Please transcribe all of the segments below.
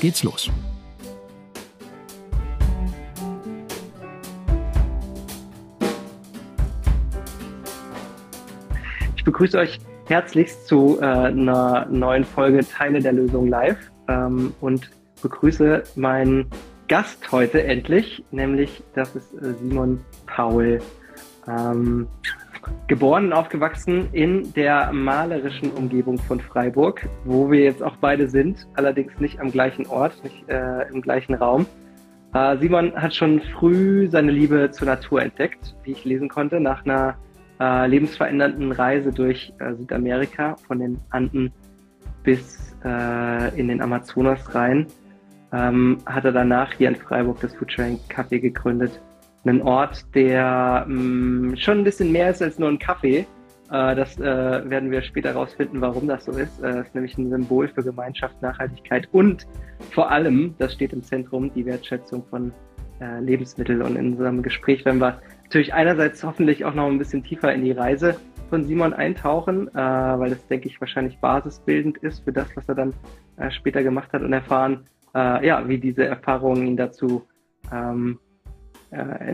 geht's los. Ich begrüße euch herzlichst zu äh, einer neuen Folge Teile der Lösung live ähm, und begrüße meinen Gast heute endlich, nämlich das ist äh, Simon Paul. Ähm, geboren und aufgewachsen in der malerischen Umgebung von Freiburg, wo wir jetzt auch beide sind, allerdings nicht am gleichen Ort, nicht äh, im gleichen Raum. Äh, Simon hat schon früh seine Liebe zur Natur entdeckt, wie ich lesen konnte, nach einer äh, lebensverändernden Reise durch äh, Südamerika, von den Anden bis äh, in den Amazonas rein. Ähm, hat er danach hier in Freiburg das Foodsharing Café gegründet einen Ort, der mh, mm, schon ein bisschen mehr ist als nur ein Kaffee. Äh, das äh, werden wir später herausfinden, warum das so ist. Äh, ist nämlich ein Symbol für Gemeinschaft, Nachhaltigkeit und vor allem, das steht im Zentrum, die Wertschätzung von äh, Lebensmitteln. Und in unserem Gespräch werden wir natürlich einerseits hoffentlich auch noch ein bisschen tiefer in die Reise von Simon eintauchen, äh, weil das, denke ich, wahrscheinlich basisbildend ist für das, was er dann äh, später gemacht hat und erfahren, äh, ja, wie diese Erfahrungen ihn dazu ähm, äh,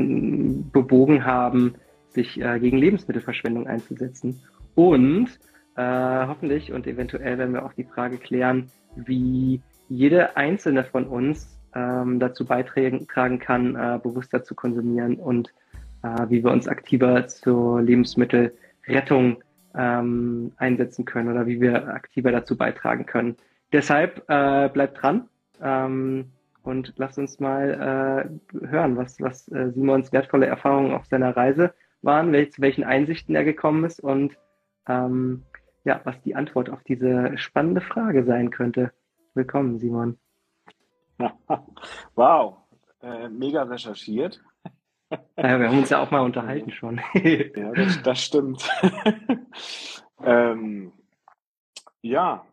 bewogen haben, sich äh, gegen Lebensmittelverschwendung einzusetzen. Und äh, hoffentlich und eventuell werden wir auch die Frage klären, wie jede einzelne von uns ähm, dazu beitragen kann, äh, bewusster zu konsumieren und wie wir uns aktiver zur Lebensmittelrettung ähm, einsetzen können oder wie wir aktiver dazu beitragen können. Deshalb äh, bleibt dran. Ähm, und lasst uns mal äh, hören, was, was äh, Simons wertvolle Erfahrungen auf seiner Reise waren, welch, zu welchen Einsichten er gekommen ist und ähm, ja, was die Antwort auf diese spannende Frage sein könnte. Willkommen, Simon. wow, äh, mega recherchiert. Ja, wir haben uns ja auch mal unterhalten schon. ja, das, das stimmt. ähm, ja,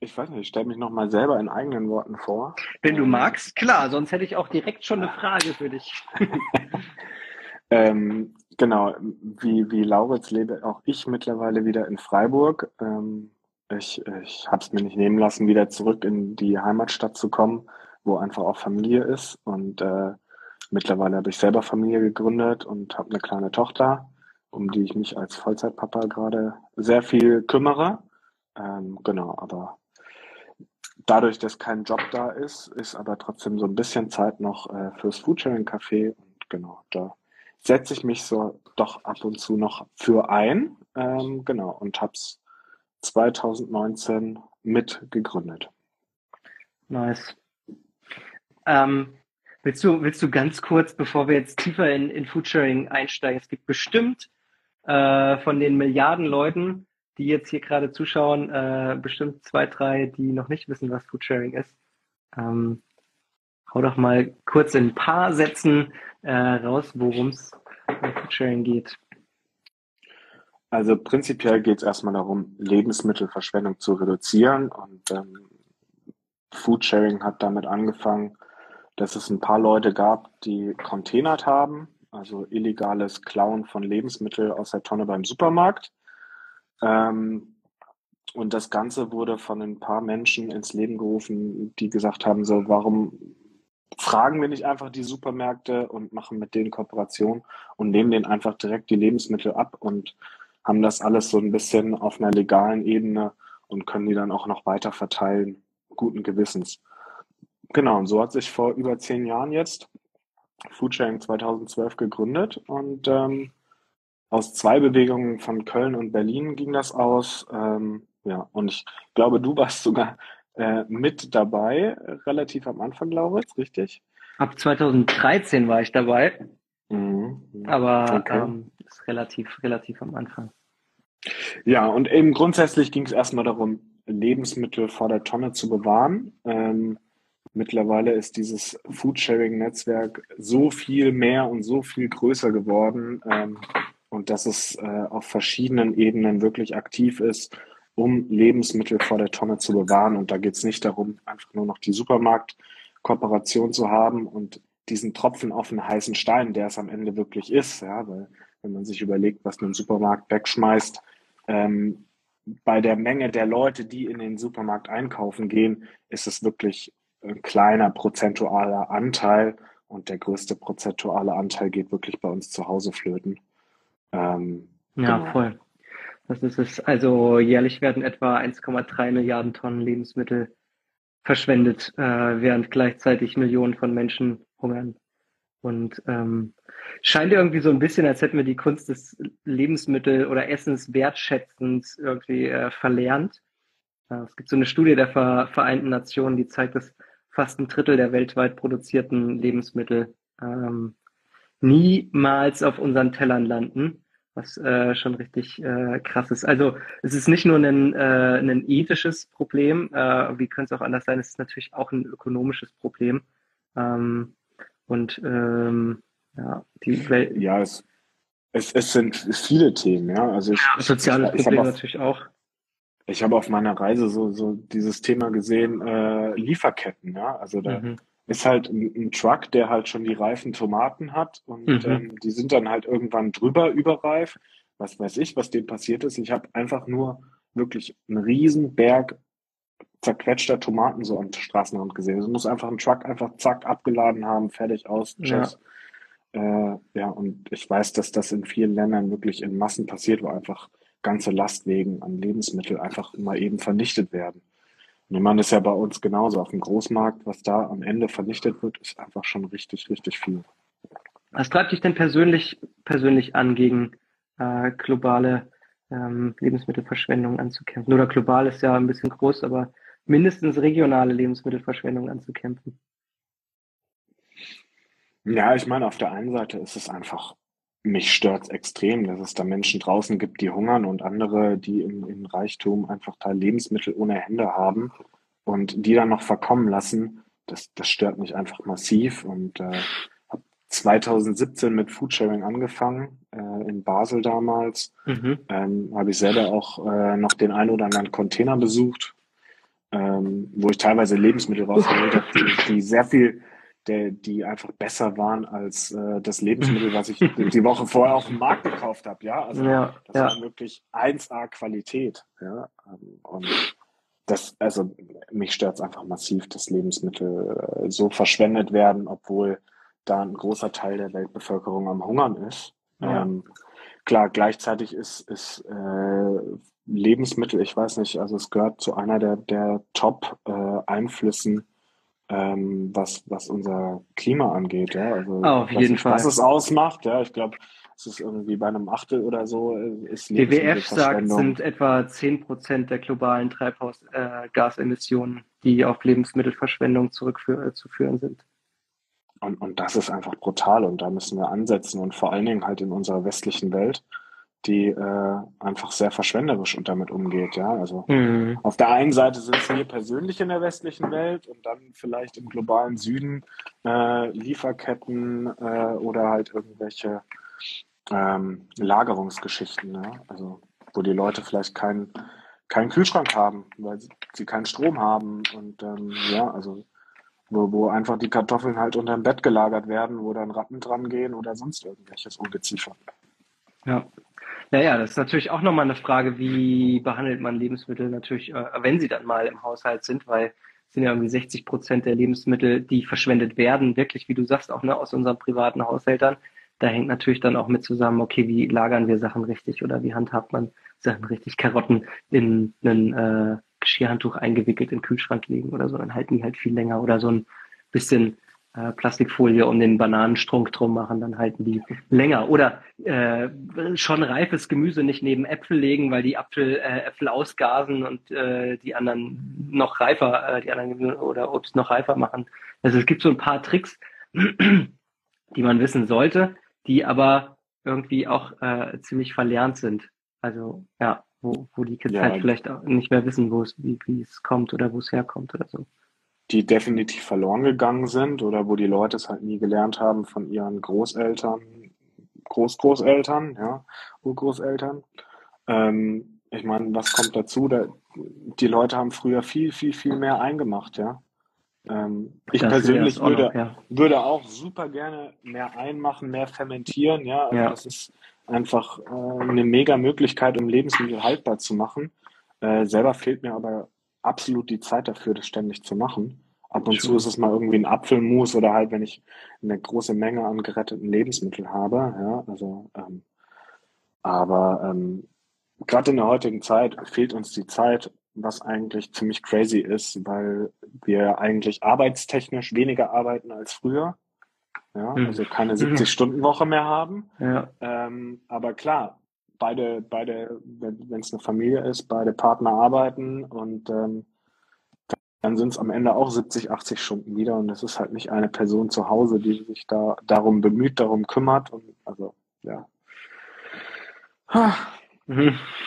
ich weiß nicht, ich stelle mich nochmal selber in eigenen Worten vor. Wenn du ähm, magst, klar, sonst hätte ich auch direkt schon eine Frage für dich. ähm, genau, wie, wie Lauritz lebe auch ich mittlerweile wieder in Freiburg. Ähm, ich ich habe es mir nicht nehmen lassen, wieder zurück in die Heimatstadt zu kommen, wo einfach auch Familie ist. Und äh, mittlerweile habe ich selber Familie gegründet und habe eine kleine Tochter, um die ich mich als Vollzeitpapa gerade sehr viel kümmere. Ähm, genau, aber dadurch, dass kein Job da ist, ist aber trotzdem so ein bisschen Zeit noch äh, fürs Foodsharing Café. Und genau, da setze ich mich so doch ab und zu noch für ein. Ähm, genau, und habe es 2019 mit gegründet. Nice. Ähm, willst, du, willst du ganz kurz, bevor wir jetzt tiefer in, in Foodsharing einsteigen, es gibt bestimmt äh, von den Milliarden Leuten, die jetzt hier gerade zuschauen, äh, bestimmt zwei, drei, die noch nicht wissen, was Foodsharing ist. Ähm, hau doch mal kurz in ein paar Sätzen äh, raus, worum es bei Foodsharing geht. Also prinzipiell geht es erstmal darum, Lebensmittelverschwendung zu reduzieren und ähm, Foodsharing hat damit angefangen, dass es ein paar Leute gab, die containert haben, also illegales Klauen von Lebensmitteln aus der Tonne beim Supermarkt. Ähm, und das Ganze wurde von ein paar Menschen ins Leben gerufen, die gesagt haben, so, warum fragen wir nicht einfach die Supermärkte und machen mit denen Kooperation und nehmen denen einfach direkt die Lebensmittel ab und haben das alles so ein bisschen auf einer legalen Ebene und können die dann auch noch weiter verteilen, guten Gewissens. Genau, und so hat sich vor über zehn Jahren jetzt Foodsharing 2012 gegründet und ähm, aus zwei Bewegungen von Köln und Berlin ging das aus. Ähm, ja, und ich glaube, du warst sogar äh, mit dabei, relativ am Anfang, glaube ich, richtig? Ab 2013 war ich dabei. Mhm. Aber okay. ähm, ist relativ, relativ am Anfang. Ja, und eben grundsätzlich ging es erstmal darum, Lebensmittel vor der Tonne zu bewahren. Ähm, mittlerweile ist dieses Foodsharing-Netzwerk so viel mehr und so viel größer geworden ähm, und dass es äh, auf verschiedenen Ebenen wirklich aktiv ist, um Lebensmittel vor der Tonne zu bewahren. Und da geht es nicht darum, einfach nur noch die Supermarktkooperation zu haben und diesen Tropfen auf einen heißen Stein, der es am Ende wirklich ist. Ja, weil wenn man sich überlegt, was ein Supermarkt wegschmeißt, ähm, bei der Menge der Leute, die in den Supermarkt einkaufen gehen, ist es wirklich ein kleiner prozentualer Anteil und der größte prozentuale Anteil geht wirklich bei uns zu Hause flöten. Ähm, ja, genau. voll. Das ist es. Also jährlich werden etwa 1,3 Milliarden Tonnen Lebensmittel verschwendet, äh, während gleichzeitig Millionen von Menschen hungern. Und ähm, scheint irgendwie so ein bisschen, als hätten wir die Kunst des Lebensmittel- oder Essens wertschätzend irgendwie äh, verlernt. Äh, es gibt so eine Studie der Vereinten Nationen, die zeigt, dass fast ein Drittel der weltweit produzierten Lebensmittel ähm, niemals auf unseren Tellern landen, was äh, schon richtig äh, krass ist. Also es ist nicht nur ein, äh, ein ethisches Problem, äh, wie könnte es auch anders sein, es ist natürlich auch ein ökonomisches Problem. Ähm, und ähm, ja, die Welt. Ja, es, es, es sind viele Themen, ja. Also ich, ja, soziale Probleme natürlich auch. Ich habe auf meiner Reise so, so dieses Thema gesehen, äh, Lieferketten, ja. Also da mhm. Ist halt ein, ein, Truck, der halt schon die reifen Tomaten hat und mhm. ähm, die sind dann halt irgendwann drüber überreif. Was weiß ich, was dem passiert ist. Ich habe einfach nur wirklich einen riesen Berg zerquetschter Tomaten so am Straßenrand gesehen. Es muss einfach ein Truck einfach zack abgeladen haben, fertig aus, tschüss. Ja. Äh, ja, und ich weiß, dass das in vielen Ländern wirklich in Massen passiert, wo einfach ganze Lastwegen an Lebensmitteln einfach mal eben vernichtet werden. Ich meine, das ist ja bei uns genauso. Auf dem Großmarkt, was da am Ende vernichtet wird, ist einfach schon richtig, richtig viel. Was treibt dich denn persönlich, persönlich an, gegen äh, globale ähm, Lebensmittelverschwendung anzukämpfen? Oder global ist ja ein bisschen groß, aber mindestens regionale Lebensmittelverschwendung anzukämpfen. Ja, ich meine, auf der einen Seite ist es einfach, mich stört es extrem, dass es da Menschen draußen gibt, die hungern und andere, die im, im Reichtum einfach da Lebensmittel ohne Hände haben und die dann noch verkommen lassen. Das, das stört mich einfach massiv und äh, habe 2017 mit Foodsharing angefangen, äh, in Basel damals. Mhm. Ähm, habe ich selber auch äh, noch den einen oder anderen Container besucht, ähm, wo ich teilweise Lebensmittel rausgeholt habe, die, die sehr viel, der, die einfach besser waren als äh, das Lebensmittel, was ich die Woche vorher auf dem Markt gekauft habe. Ja, also ja, das ja. war wirklich 1A Qualität. Ja, und das, also mich stört es einfach massiv, dass Lebensmittel äh, so verschwendet werden, obwohl da ein großer Teil der Weltbevölkerung am Hungern ist. Ja. Ähm, klar, gleichzeitig ist, ist äh, Lebensmittel, ich weiß nicht, also es gehört zu einer der, der Top-Einflüssen, äh, ähm, was, was unser Klima angeht. Ja? Also, auf jeden nicht, Fall. Was es ausmacht, ja, ich glaube, es ist irgendwie bei einem Achtel oder so. Äh, ist WWF sagt, sind etwa 10 Prozent der globalen Treibhausgasemissionen, die auf Lebensmittelverschwendung zurückzuführen sind. Und, und das ist einfach brutal und da müssen wir ansetzen und vor allen Dingen halt in unserer westlichen Welt die äh, einfach sehr verschwenderisch und damit umgeht. Ja, also mhm. auf der einen Seite sind es wir persönlich in der westlichen Welt und dann vielleicht im globalen Süden äh, Lieferketten äh, oder halt irgendwelche ähm, Lagerungsgeschichten. Ja? Also wo die Leute vielleicht keinen keinen Kühlschrank haben, weil sie, sie keinen Strom haben und ähm, ja, also wo, wo einfach die Kartoffeln halt unter dem Bett gelagert werden, wo dann Ratten dran gehen oder sonst irgendwelches Ungeziefer. Ja, naja, das ist natürlich auch nochmal eine Frage, wie behandelt man Lebensmittel natürlich, äh, wenn sie dann mal im Haushalt sind, weil es sind ja irgendwie 60 Prozent der Lebensmittel, die verschwendet werden, wirklich, wie du sagst, auch ne, aus unseren privaten Haushältern. Da hängt natürlich dann auch mit zusammen, okay, wie lagern wir Sachen richtig oder wie handhabt man Sachen richtig? Karotten in ein äh, Geschirrhandtuch eingewickelt in den Kühlschrank legen oder so, dann halten die halt viel länger oder so ein bisschen äh, Plastikfolie um den Bananenstrunk drum machen, dann halten die länger. Oder äh, schon reifes Gemüse nicht neben Äpfel legen, weil die Apfel, äh, Äpfel ausgasen und äh, die anderen noch reifer, äh, die anderen oder Obst noch reifer machen. Also es gibt so ein paar Tricks, die man wissen sollte, die aber irgendwie auch äh, ziemlich verlernt sind. Also ja, wo, wo die Kids ja, halt vielleicht auch nicht mehr wissen, wo es, wie, wie es kommt oder wo es herkommt oder so. Die definitiv verloren gegangen sind oder wo die Leute es halt nie gelernt haben von ihren Großeltern, Großgroßeltern, ja, Urgroßeltern. Ähm, ich meine, was kommt dazu? Da, die Leute haben früher viel, viel, viel mehr eingemacht, ja. Ähm, ich das persönlich würde, noch, ja. würde auch super gerne mehr einmachen, mehr fermentieren, ja. Also ja. Das ist einfach äh, eine mega Möglichkeit, um Lebensmittel haltbar zu machen. Äh, selber fehlt mir aber absolut die Zeit dafür, das ständig zu machen. Ab und Schön. zu ist es mal irgendwie ein Apfelmus oder halt, wenn ich eine große Menge an geretteten Lebensmitteln habe. Ja, also, ähm, aber ähm, gerade in der heutigen Zeit fehlt uns die Zeit, was eigentlich ziemlich crazy ist, weil wir eigentlich arbeitstechnisch weniger arbeiten als früher. Ja, hm. also keine 70-Stunden-Woche mehr haben. Ja. Ähm, aber klar, beide, beide, wenn es eine Familie ist, beide Partner arbeiten und ähm, dann sind es am Ende auch 70, 80 Stunden wieder und es ist halt nicht eine Person zu Hause, die sich da darum bemüht, darum kümmert und also ja.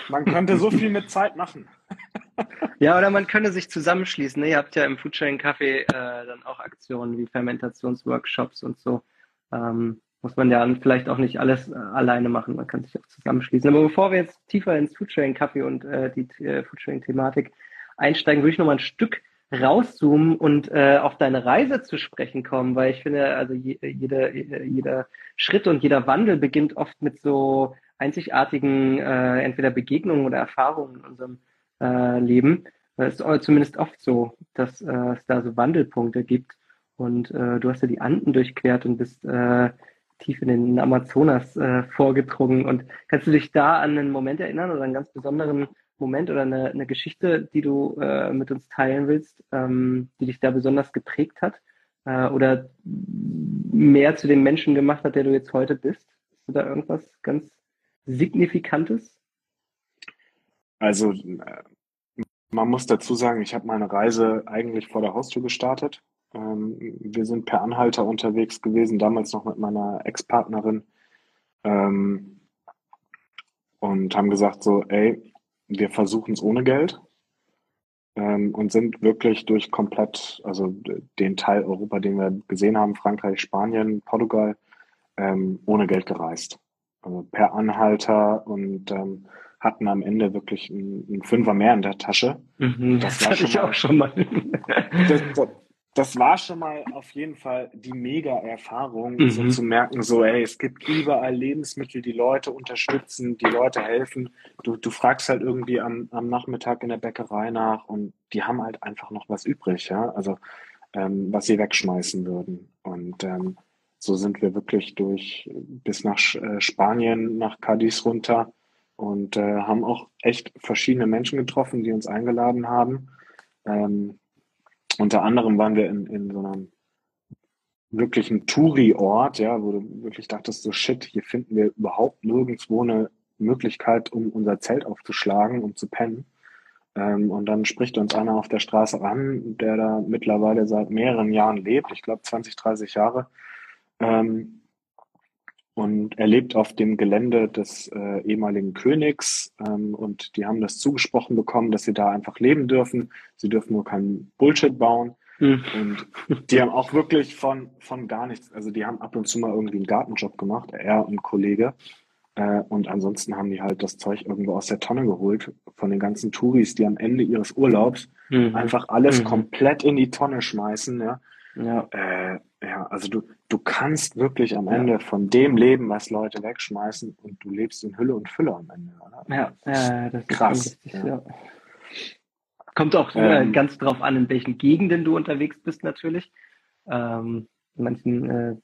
Man könnte so viel mit Zeit machen. Ja, oder man könnte sich zusammenschließen. Ne? Ihr habt ja im Foodsharing Café äh, dann auch Aktionen wie Fermentationsworkshops und so. Ähm, muss man ja vielleicht auch nicht alles äh, alleine machen. Man kann sich auch zusammenschließen. Aber bevor wir jetzt tiefer ins Foodsharing Café und äh, die äh, Foodsharing Thematik einsteigen, würde ich noch mal ein Stück rauszoomen und äh, auf deine Reise zu sprechen kommen, weil ich finde, also je, jeder, jeder Schritt und jeder Wandel beginnt oft mit so einzigartigen äh, entweder Begegnungen oder Erfahrungen in unserem äh, Leben. Es ist zumindest oft so, dass äh, es da so Wandelpunkte gibt. Und äh, du hast ja die Anden durchquert und bist äh, tief in den Amazonas äh, vorgedrungen. Und kannst du dich da an einen Moment erinnern oder einen ganz besonderen Moment oder eine, eine Geschichte, die du äh, mit uns teilen willst, ähm, die dich da besonders geprägt hat äh, oder mehr zu dem Menschen gemacht hat, der du jetzt heute bist? Hast du da irgendwas ganz Signifikantes? Also äh, man muss dazu sagen, ich habe meine Reise eigentlich vor der Haustür gestartet. Ähm, wir sind per Anhalter unterwegs gewesen, damals noch mit meiner Ex-Partnerin ähm, und haben gesagt so, ey, wir versuchen es ohne Geld ähm, und sind wirklich durch komplett, also den Teil Europa, den wir gesehen haben, Frankreich, Spanien, Portugal, ähm, ohne Geld gereist. Also per Anhalter und ähm, hatten am Ende wirklich einen, Fünfer mehr in der Tasche. Mhm, das, das hatte ich auch schon mal. das, das, war schon mal auf jeden Fall die Mega-Erfahrung, mhm. so zu merken, so, ey, es gibt überall Lebensmittel, die Leute unterstützen, die Leute helfen. Du, du fragst halt irgendwie am, am Nachmittag in der Bäckerei nach und die haben halt einfach noch was übrig, ja, also ähm, was sie wegschmeißen würden. Und ähm, so sind wir wirklich durch bis nach äh, Spanien, nach Cadiz runter und äh, haben auch echt verschiedene Menschen getroffen, die uns eingeladen haben. Ähm, unter anderem waren wir in, in so einem wirklichen Touri-Ort, ja, wo du wirklich dachtest, so shit, hier finden wir überhaupt nirgendwo eine Möglichkeit, um unser Zelt aufzuschlagen, um zu pennen. Ähm, und dann spricht uns einer auf der Straße an, der da mittlerweile seit mehreren Jahren lebt, ich glaube 20, 30 Jahre. Ähm, und er lebt auf dem Gelände des äh, ehemaligen Königs ähm, und die haben das zugesprochen bekommen, dass sie da einfach leben dürfen. Sie dürfen nur keinen Bullshit bauen. Mhm. Und die haben auch wirklich von, von gar nichts, also die haben ab und zu mal irgendwie einen Gartenjob gemacht, er und Kollege. Äh, und ansonsten haben die halt das Zeug irgendwo aus der Tonne geholt von den ganzen Touris, die am Ende ihres Urlaubs mhm. einfach alles mhm. komplett in die Tonne schmeißen, ja. Ja. Äh, ja, also du, du kannst wirklich am Ende von dem leben, was Leute wegschmeißen und du lebst in Hülle und Fülle am Ende, oder? Ja, ja das krass. ist richtig, ja. Kommt auch äh, ähm, ganz drauf an, in welchen Gegenden du unterwegs bist, natürlich. Ähm, manchen, äh,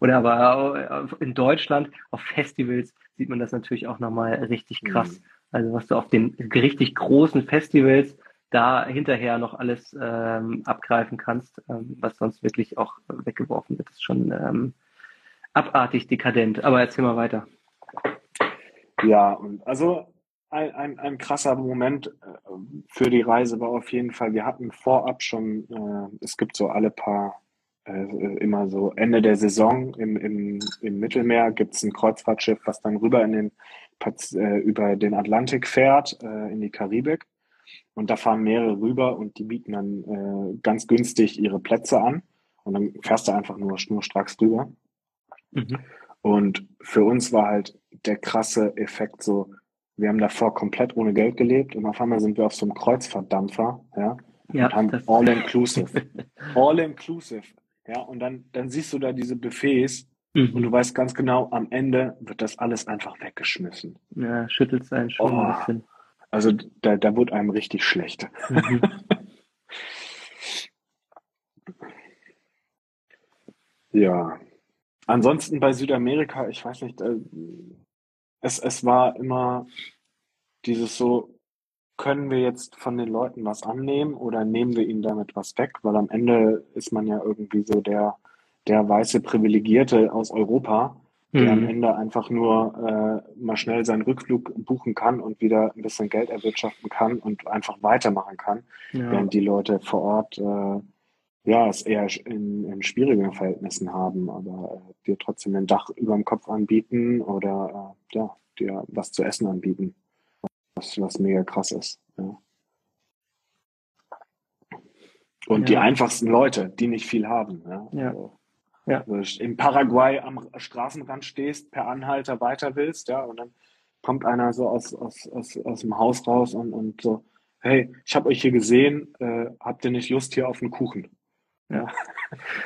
oder aber in Deutschland auf Festivals sieht man das natürlich auch nochmal richtig krass. Mhm. Also was du auf den richtig großen Festivals da hinterher noch alles ähm, abgreifen kannst, ähm, was sonst wirklich auch weggeworfen wird. Das ist schon ähm, abartig dekadent. Aber erzähl mal weiter. Ja, und also ein, ein, ein krasser Moment äh, für die Reise war auf jeden Fall, wir hatten vorab schon, äh, es gibt so alle paar, äh, immer so Ende der Saison im, im, im Mittelmeer gibt es ein Kreuzfahrtschiff, was dann rüber in den, äh, über den Atlantik fährt, äh, in die Karibik. Und da fahren mehrere rüber und die bieten dann äh, ganz günstig ihre Plätze an und dann fährst du einfach nur schnurstracks drüber. Mhm. Und für uns war halt der krasse Effekt so, wir haben davor komplett ohne Geld gelebt und auf einmal sind wir auf so einem Kreuzfahrtdampfer, ja, ja und haben all inclusive. all inclusive. Ja, und dann, dann siehst du da diese Buffets mhm. und du weißt ganz genau, am Ende wird das alles einfach weggeschmissen. Ja, schüttelt einen schon oh, ein bisschen. Also da, da wurde einem richtig schlecht. Mhm. ja. Ansonsten bei Südamerika, ich weiß nicht, äh, es, es war immer dieses so, können wir jetzt von den Leuten was annehmen oder nehmen wir ihnen damit was weg? Weil am Ende ist man ja irgendwie so der, der weiße Privilegierte aus Europa, der mhm. am Ende einfach nur äh, mal schnell seinen Rückflug buchen kann und wieder ein bisschen Geld erwirtschaften kann und einfach weitermachen kann, ja. während die Leute vor Ort äh, ja, es eher in, in schwierigen Verhältnissen haben, aber äh, dir trotzdem ein Dach über dem Kopf anbieten oder äh, ja, dir was zu essen anbieten, was, was mega krass ist. Ja. Und ja. die einfachsten Leute, die nicht viel haben. Ja. ja. Also, ja. Also in Paraguay am Straßenrand stehst, per Anhalter weiter willst, ja, und dann kommt einer so aus, aus, aus, aus dem Haus raus und, und so, hey, ich habe euch hier gesehen, äh, habt ihr nicht Lust hier auf einen Kuchen? Ja.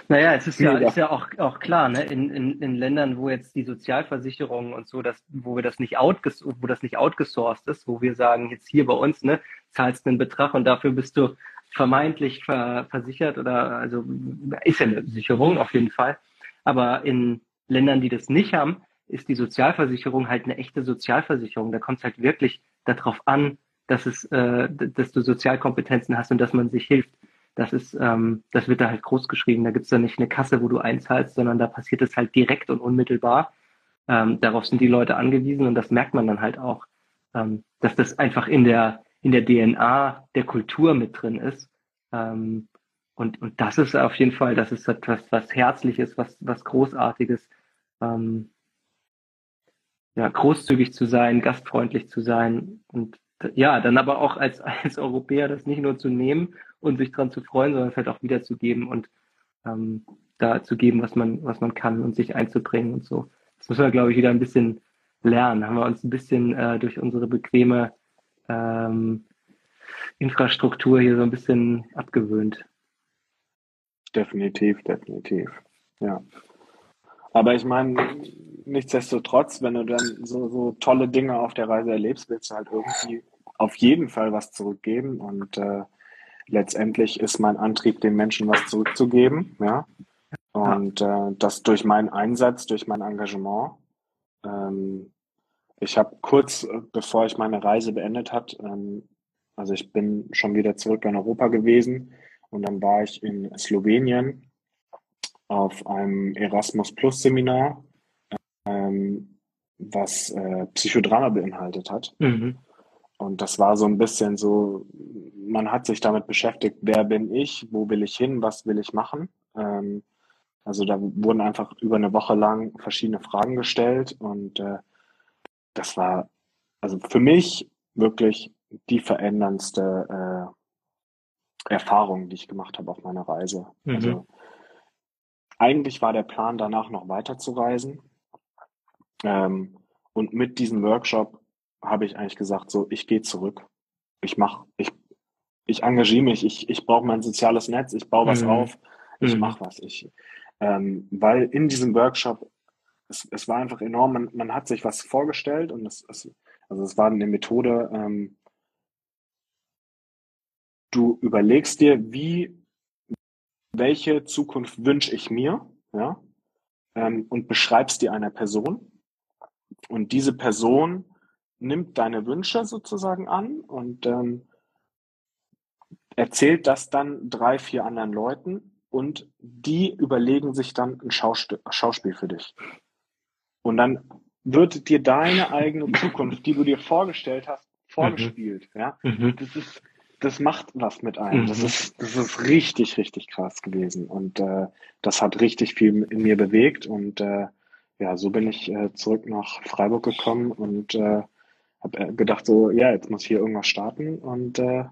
Naja, es ist ja, ist ja auch, auch klar, ne? In, in, in Ländern, wo jetzt die Sozialversicherung und so, das, wo wir das nicht outges wo das nicht outgesourced ist, wo wir sagen, jetzt hier bei uns, ne, zahlst einen Betrag und dafür bist du vermeintlich ver, versichert oder also ist ja eine Sicherung auf jeden Fall. Aber in Ländern, die das nicht haben, ist die Sozialversicherung halt eine echte Sozialversicherung. Da kommt es halt wirklich darauf an, dass es, äh, dass du Sozialkompetenzen hast und dass man sich hilft. Das ist, ähm, das wird da halt groß geschrieben. Da gibt's da nicht eine Kasse, wo du einzahlst, sondern da passiert es halt direkt und unmittelbar. Ähm, darauf sind die Leute angewiesen und das merkt man dann halt auch, ähm, dass das einfach in der in der DNA der Kultur mit drin ist. Ähm, und, und das ist auf jeden Fall, das ist etwas, was Herzliches, was, was Großartiges. Ähm, ja, großzügig zu sein, gastfreundlich zu sein und ja, dann aber auch als, als Europäer das nicht nur zu nehmen und sich dran zu freuen, sondern es halt auch wiederzugeben und ähm, da zu geben, was man, was man kann und sich einzubringen und so. Das müssen wir, glaube ich, wieder ein bisschen lernen. Haben wir uns ein bisschen äh, durch unsere bequeme ähm, Infrastruktur hier so ein bisschen abgewöhnt. Definitiv, definitiv. Ja. Aber ich meine, nichtsdestotrotz, wenn du dann so, so tolle Dinge auf der Reise erlebst, willst du halt irgendwie auf jeden Fall was zurückgeben. Und äh, letztendlich ist mein Antrieb, den Menschen was zurückzugeben. Ja. Und äh, das durch meinen Einsatz, durch mein Engagement. Ähm, ich habe kurz, äh, bevor ich meine Reise beendet hat, ähm, also ich bin schon wieder zurück in Europa gewesen und dann war ich in Slowenien auf einem Erasmus Plus Seminar, ähm, was äh, Psychodrama beinhaltet hat. Mhm. Und das war so ein bisschen so, man hat sich damit beschäftigt, wer bin ich, wo will ich hin, was will ich machen. Ähm, also da wurden einfach über eine Woche lang verschiedene Fragen gestellt und äh, das war also für mich wirklich die veränderndste äh, Erfahrung, die ich gemacht habe auf meiner Reise. Mhm. Also eigentlich war der Plan, danach noch weiter zu reisen. Ähm, und mit diesem Workshop habe ich eigentlich gesagt, so, ich gehe zurück. Ich mache, ich, ich engagiere mich, ich, ich brauche mein soziales Netz, ich baue was mhm. auf, ich mhm. mache was. Ich, ähm, weil in diesem Workshop, es, es war einfach enorm, man, man hat sich was vorgestellt und es, es also es war eine Methode, ähm, du überlegst dir, wie, welche Zukunft wünsche ich mir, ja, ähm, und beschreibst dir einer Person. Und diese Person nimmt deine Wünsche sozusagen an und ähm, erzählt das dann drei, vier anderen Leuten und die überlegen sich dann ein Schauspiel, Schauspiel für dich. Und dann wird dir deine eigene Zukunft, die du dir vorgestellt hast, vorgespielt. Mhm. Ja, mhm. das ist, das macht was mit einem. Mhm. Das ist, das ist richtig, richtig krass gewesen und äh, das hat richtig viel in mir bewegt und äh, ja, so bin ich äh, zurück nach Freiburg gekommen und äh, habe äh, gedacht so, ja, jetzt muss hier irgendwas starten und äh,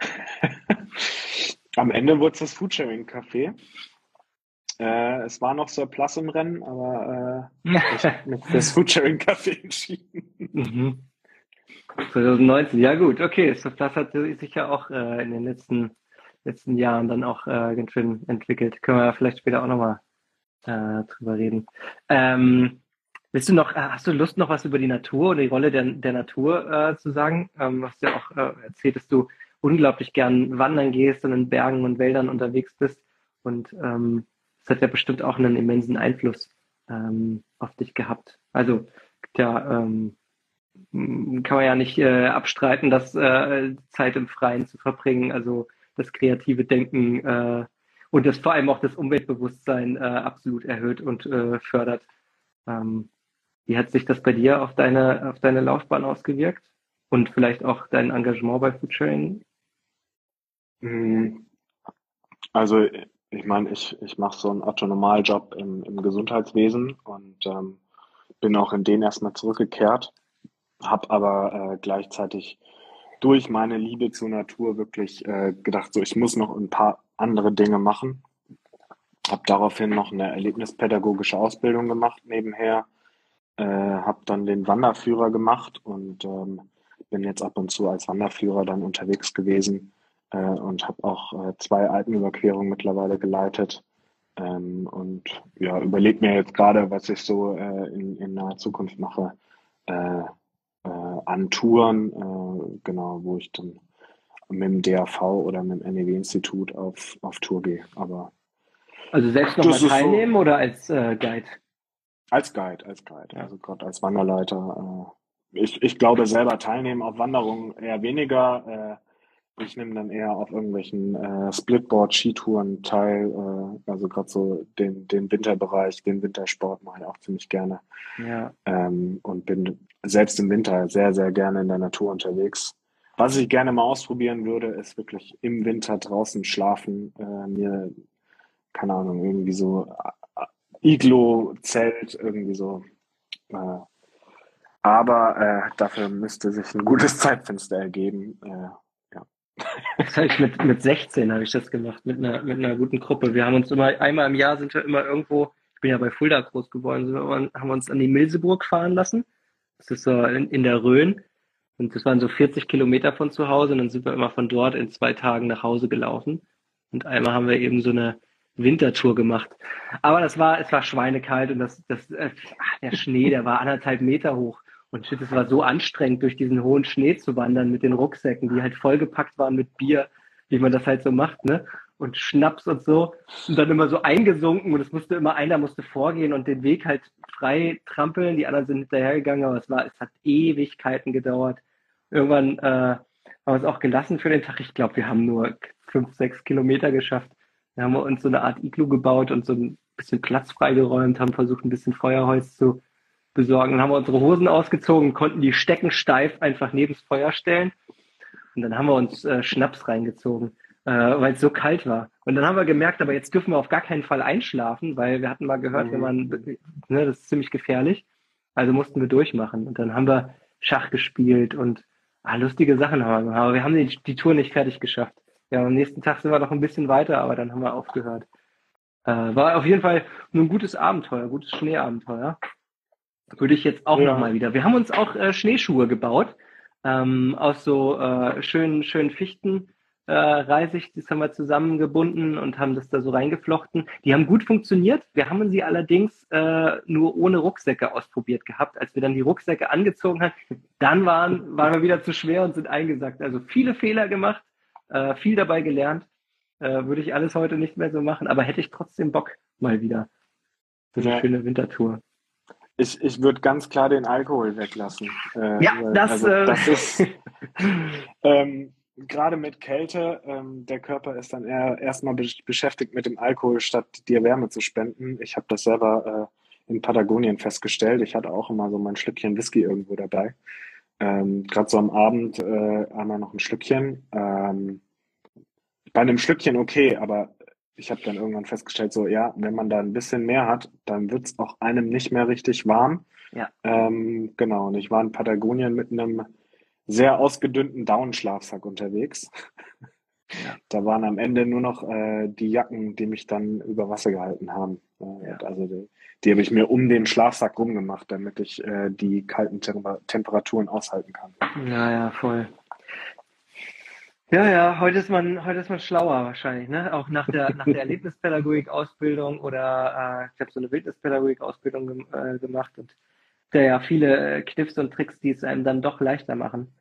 Am Ende wurde es das Foodsharing-Café. Äh, es war noch Surplus im Rennen, aber äh, ich habe mich fürs Foodsharing-Café entschieden. Mhm. 2019, ja gut, okay. Surplus hat sich ja auch äh, in den letzten, letzten Jahren dann auch äh, ganz schön entwickelt. Können wir vielleicht später auch nochmal äh, drüber reden. Ähm, willst du noch, äh, hast du Lust, noch was über die Natur oder die Rolle der, der Natur zu sagen? Ähm, du hast ja auch äh, erzählt, dass du unglaublich gern wandern gehst und in Bergen und Wäldern unterwegs bist. Und ähm, das hat ja bestimmt auch einen immensen Einfluss ähm, auf dich gehabt. Also ja, ähm, kann man ja nicht äh, abstreiten, dass äh, Zeit im Freien zu verbringen, also das kreative Denken äh, und das vor allem auch das Umweltbewusstsein äh, absolut erhöht und äh, fördert. Ähm, wie hat sich das bei dir auf deine, auf deine Laufbahn ausgewirkt? Und vielleicht auch dein Engagement bei Foodsharing? Mhm. Also ich meine, ich, ich mache so einen Otto-Normaljob im, im Gesundheitswesen und ähm, bin auch in den erstmal zurückgekehrt, habe aber äh, gleichzeitig durch meine Liebe zur Natur wirklich äh, gedacht, so ich muss noch ein paar andere Dinge machen. Habe daraufhin noch eine erlebnispädagogische Ausbildung gemacht nebenher, äh, habe dann den Wanderführer gemacht und ähm, bin jetzt ab und zu als Wanderführer dann unterwegs gewesen äh, und habe auch äh, zwei Alpenüberquerungen mittlerweile geleitet. Ähm, und ja, überlege mir jetzt gerade, was ich so äh, in, in naher Zukunft mache äh, äh, an Touren, äh, genau, wo ich dann mit dem DAV oder mit dem NEW-Institut auf, auf Tour gehe. Aber also selbst nochmal teilnehmen so, oder als Guide? Als Guide, als Guide. Also gerade als Wanderleiter. Ich, ich glaube selber teilnehmen auf Wanderungen eher weniger. Ich nehme dann eher auf irgendwelchen äh, Splitboard-Skitouren teil. Äh, also gerade so den, den Winterbereich, den Wintersport mache ich auch ziemlich gerne. Ja. Ähm, und bin selbst im Winter sehr, sehr gerne in der Natur unterwegs. Was ich gerne mal ausprobieren würde, ist wirklich im Winter draußen schlafen, äh, mir, keine Ahnung, irgendwie so äh, Iglo-Zelt, irgendwie so. Äh, aber äh, dafür müsste sich ein gutes Zeitfenster ergeben. Äh. Das habe ich mit, mit 16 habe ich das gemacht, mit einer, mit einer guten Gruppe. Wir haben uns immer, einmal im Jahr sind wir immer irgendwo, ich bin ja bei Fulda groß geworden, sind wir, haben wir uns an die Milseburg fahren lassen. Das ist so in, in der Rhön. Und das waren so 40 Kilometer von zu Hause und dann sind wir immer von dort in zwei Tagen nach Hause gelaufen. Und einmal haben wir eben so eine Wintertour gemacht. Aber das war, es war schweinekalt und das, das, äh, der Schnee, der war anderthalb Meter hoch. Und shit, es war so anstrengend, durch diesen hohen Schnee zu wandern mit den Rucksäcken, die halt vollgepackt waren mit Bier, wie man das halt so macht, ne? Und Schnaps und so. Und dann immer so eingesunken und es musste immer, einer musste vorgehen und den Weg halt frei trampeln. Die anderen sind hinterhergegangen, aber es war, es hat Ewigkeiten gedauert. Irgendwann äh, haben wir es auch gelassen für den Tag. Ich glaube, wir haben nur fünf, sechs Kilometer geschafft. Da haben wir uns so eine Art Iglu gebaut und so ein bisschen Platz freigeräumt, haben versucht, ein bisschen Feuerholz zu besorgen. Dann haben wir unsere Hosen ausgezogen, konnten die Stecken steif einfach neben das Feuer stellen. Und dann haben wir uns äh, Schnaps reingezogen, äh, weil es so kalt war. Und dann haben wir gemerkt, aber jetzt dürfen wir auf gar keinen Fall einschlafen, weil wir hatten mal gehört, mhm. wenn man, ne, das ist ziemlich gefährlich. Also mussten wir durchmachen. Und dann haben wir Schach gespielt und ah, lustige Sachen haben wir gemacht. Aber wir haben die, die Tour nicht fertig geschafft. Ja, am nächsten Tag sind wir noch ein bisschen weiter, aber dann haben wir aufgehört. Äh, war auf jeden Fall ein gutes Abenteuer, gutes Schneeabenteuer. Würde ich jetzt auch ja. nochmal wieder. Wir haben uns auch äh, Schneeschuhe gebaut, ähm, aus so äh, schönen, schönen Fichten. Äh, Reisig, das haben wir zusammengebunden und haben das da so reingeflochten. Die haben gut funktioniert. Wir haben sie allerdings äh, nur ohne Rucksäcke ausprobiert gehabt. Als wir dann die Rucksäcke angezogen haben, dann waren, waren wir wieder zu schwer und sind eingesackt. Also viele Fehler gemacht, äh, viel dabei gelernt. Äh, würde ich alles heute nicht mehr so machen, aber hätte ich trotzdem Bock mal wieder. für eine ja. schöne Wintertour. Ich, ich würde ganz klar den Alkohol weglassen. Äh, ja, das, also, äh, das ist ähm, gerade mit Kälte, ähm, der Körper ist dann eher erstmal be beschäftigt mit dem Alkohol, statt dir Wärme zu spenden. Ich habe das selber äh, in Patagonien festgestellt. Ich hatte auch immer so mein Schlückchen Whisky irgendwo dabei. Ähm, Gerade so am Abend äh, einmal noch ein Schlückchen. Ähm, bei einem Schlückchen okay, aber ich habe dann irgendwann festgestellt, so ja, wenn man da ein bisschen mehr hat, dann wird es auch einem nicht mehr richtig warm. Ja. Ähm, genau, und ich war in Patagonien mit einem sehr ausgedünnten Down-Schlafsack unterwegs. Ja. Da waren am Ende nur noch äh, die Jacken, die mich dann über Wasser gehalten haben. Äh, ja. Also die, die habe ich mir um den Schlafsack rumgemacht, damit ich äh, die kalten Tem Temperaturen aushalten kann. Ja, ja, voll. Ja, ja, heute ist man, heute ist man schlauer wahrscheinlich, ne? Auch nach der, nach der Erlebnispädagogik-Ausbildung oder äh, ich habe so eine Wildnispädagogik-Ausbildung äh, gemacht und da ja viele äh, Kniffs und Tricks, die es einem dann doch leichter machen.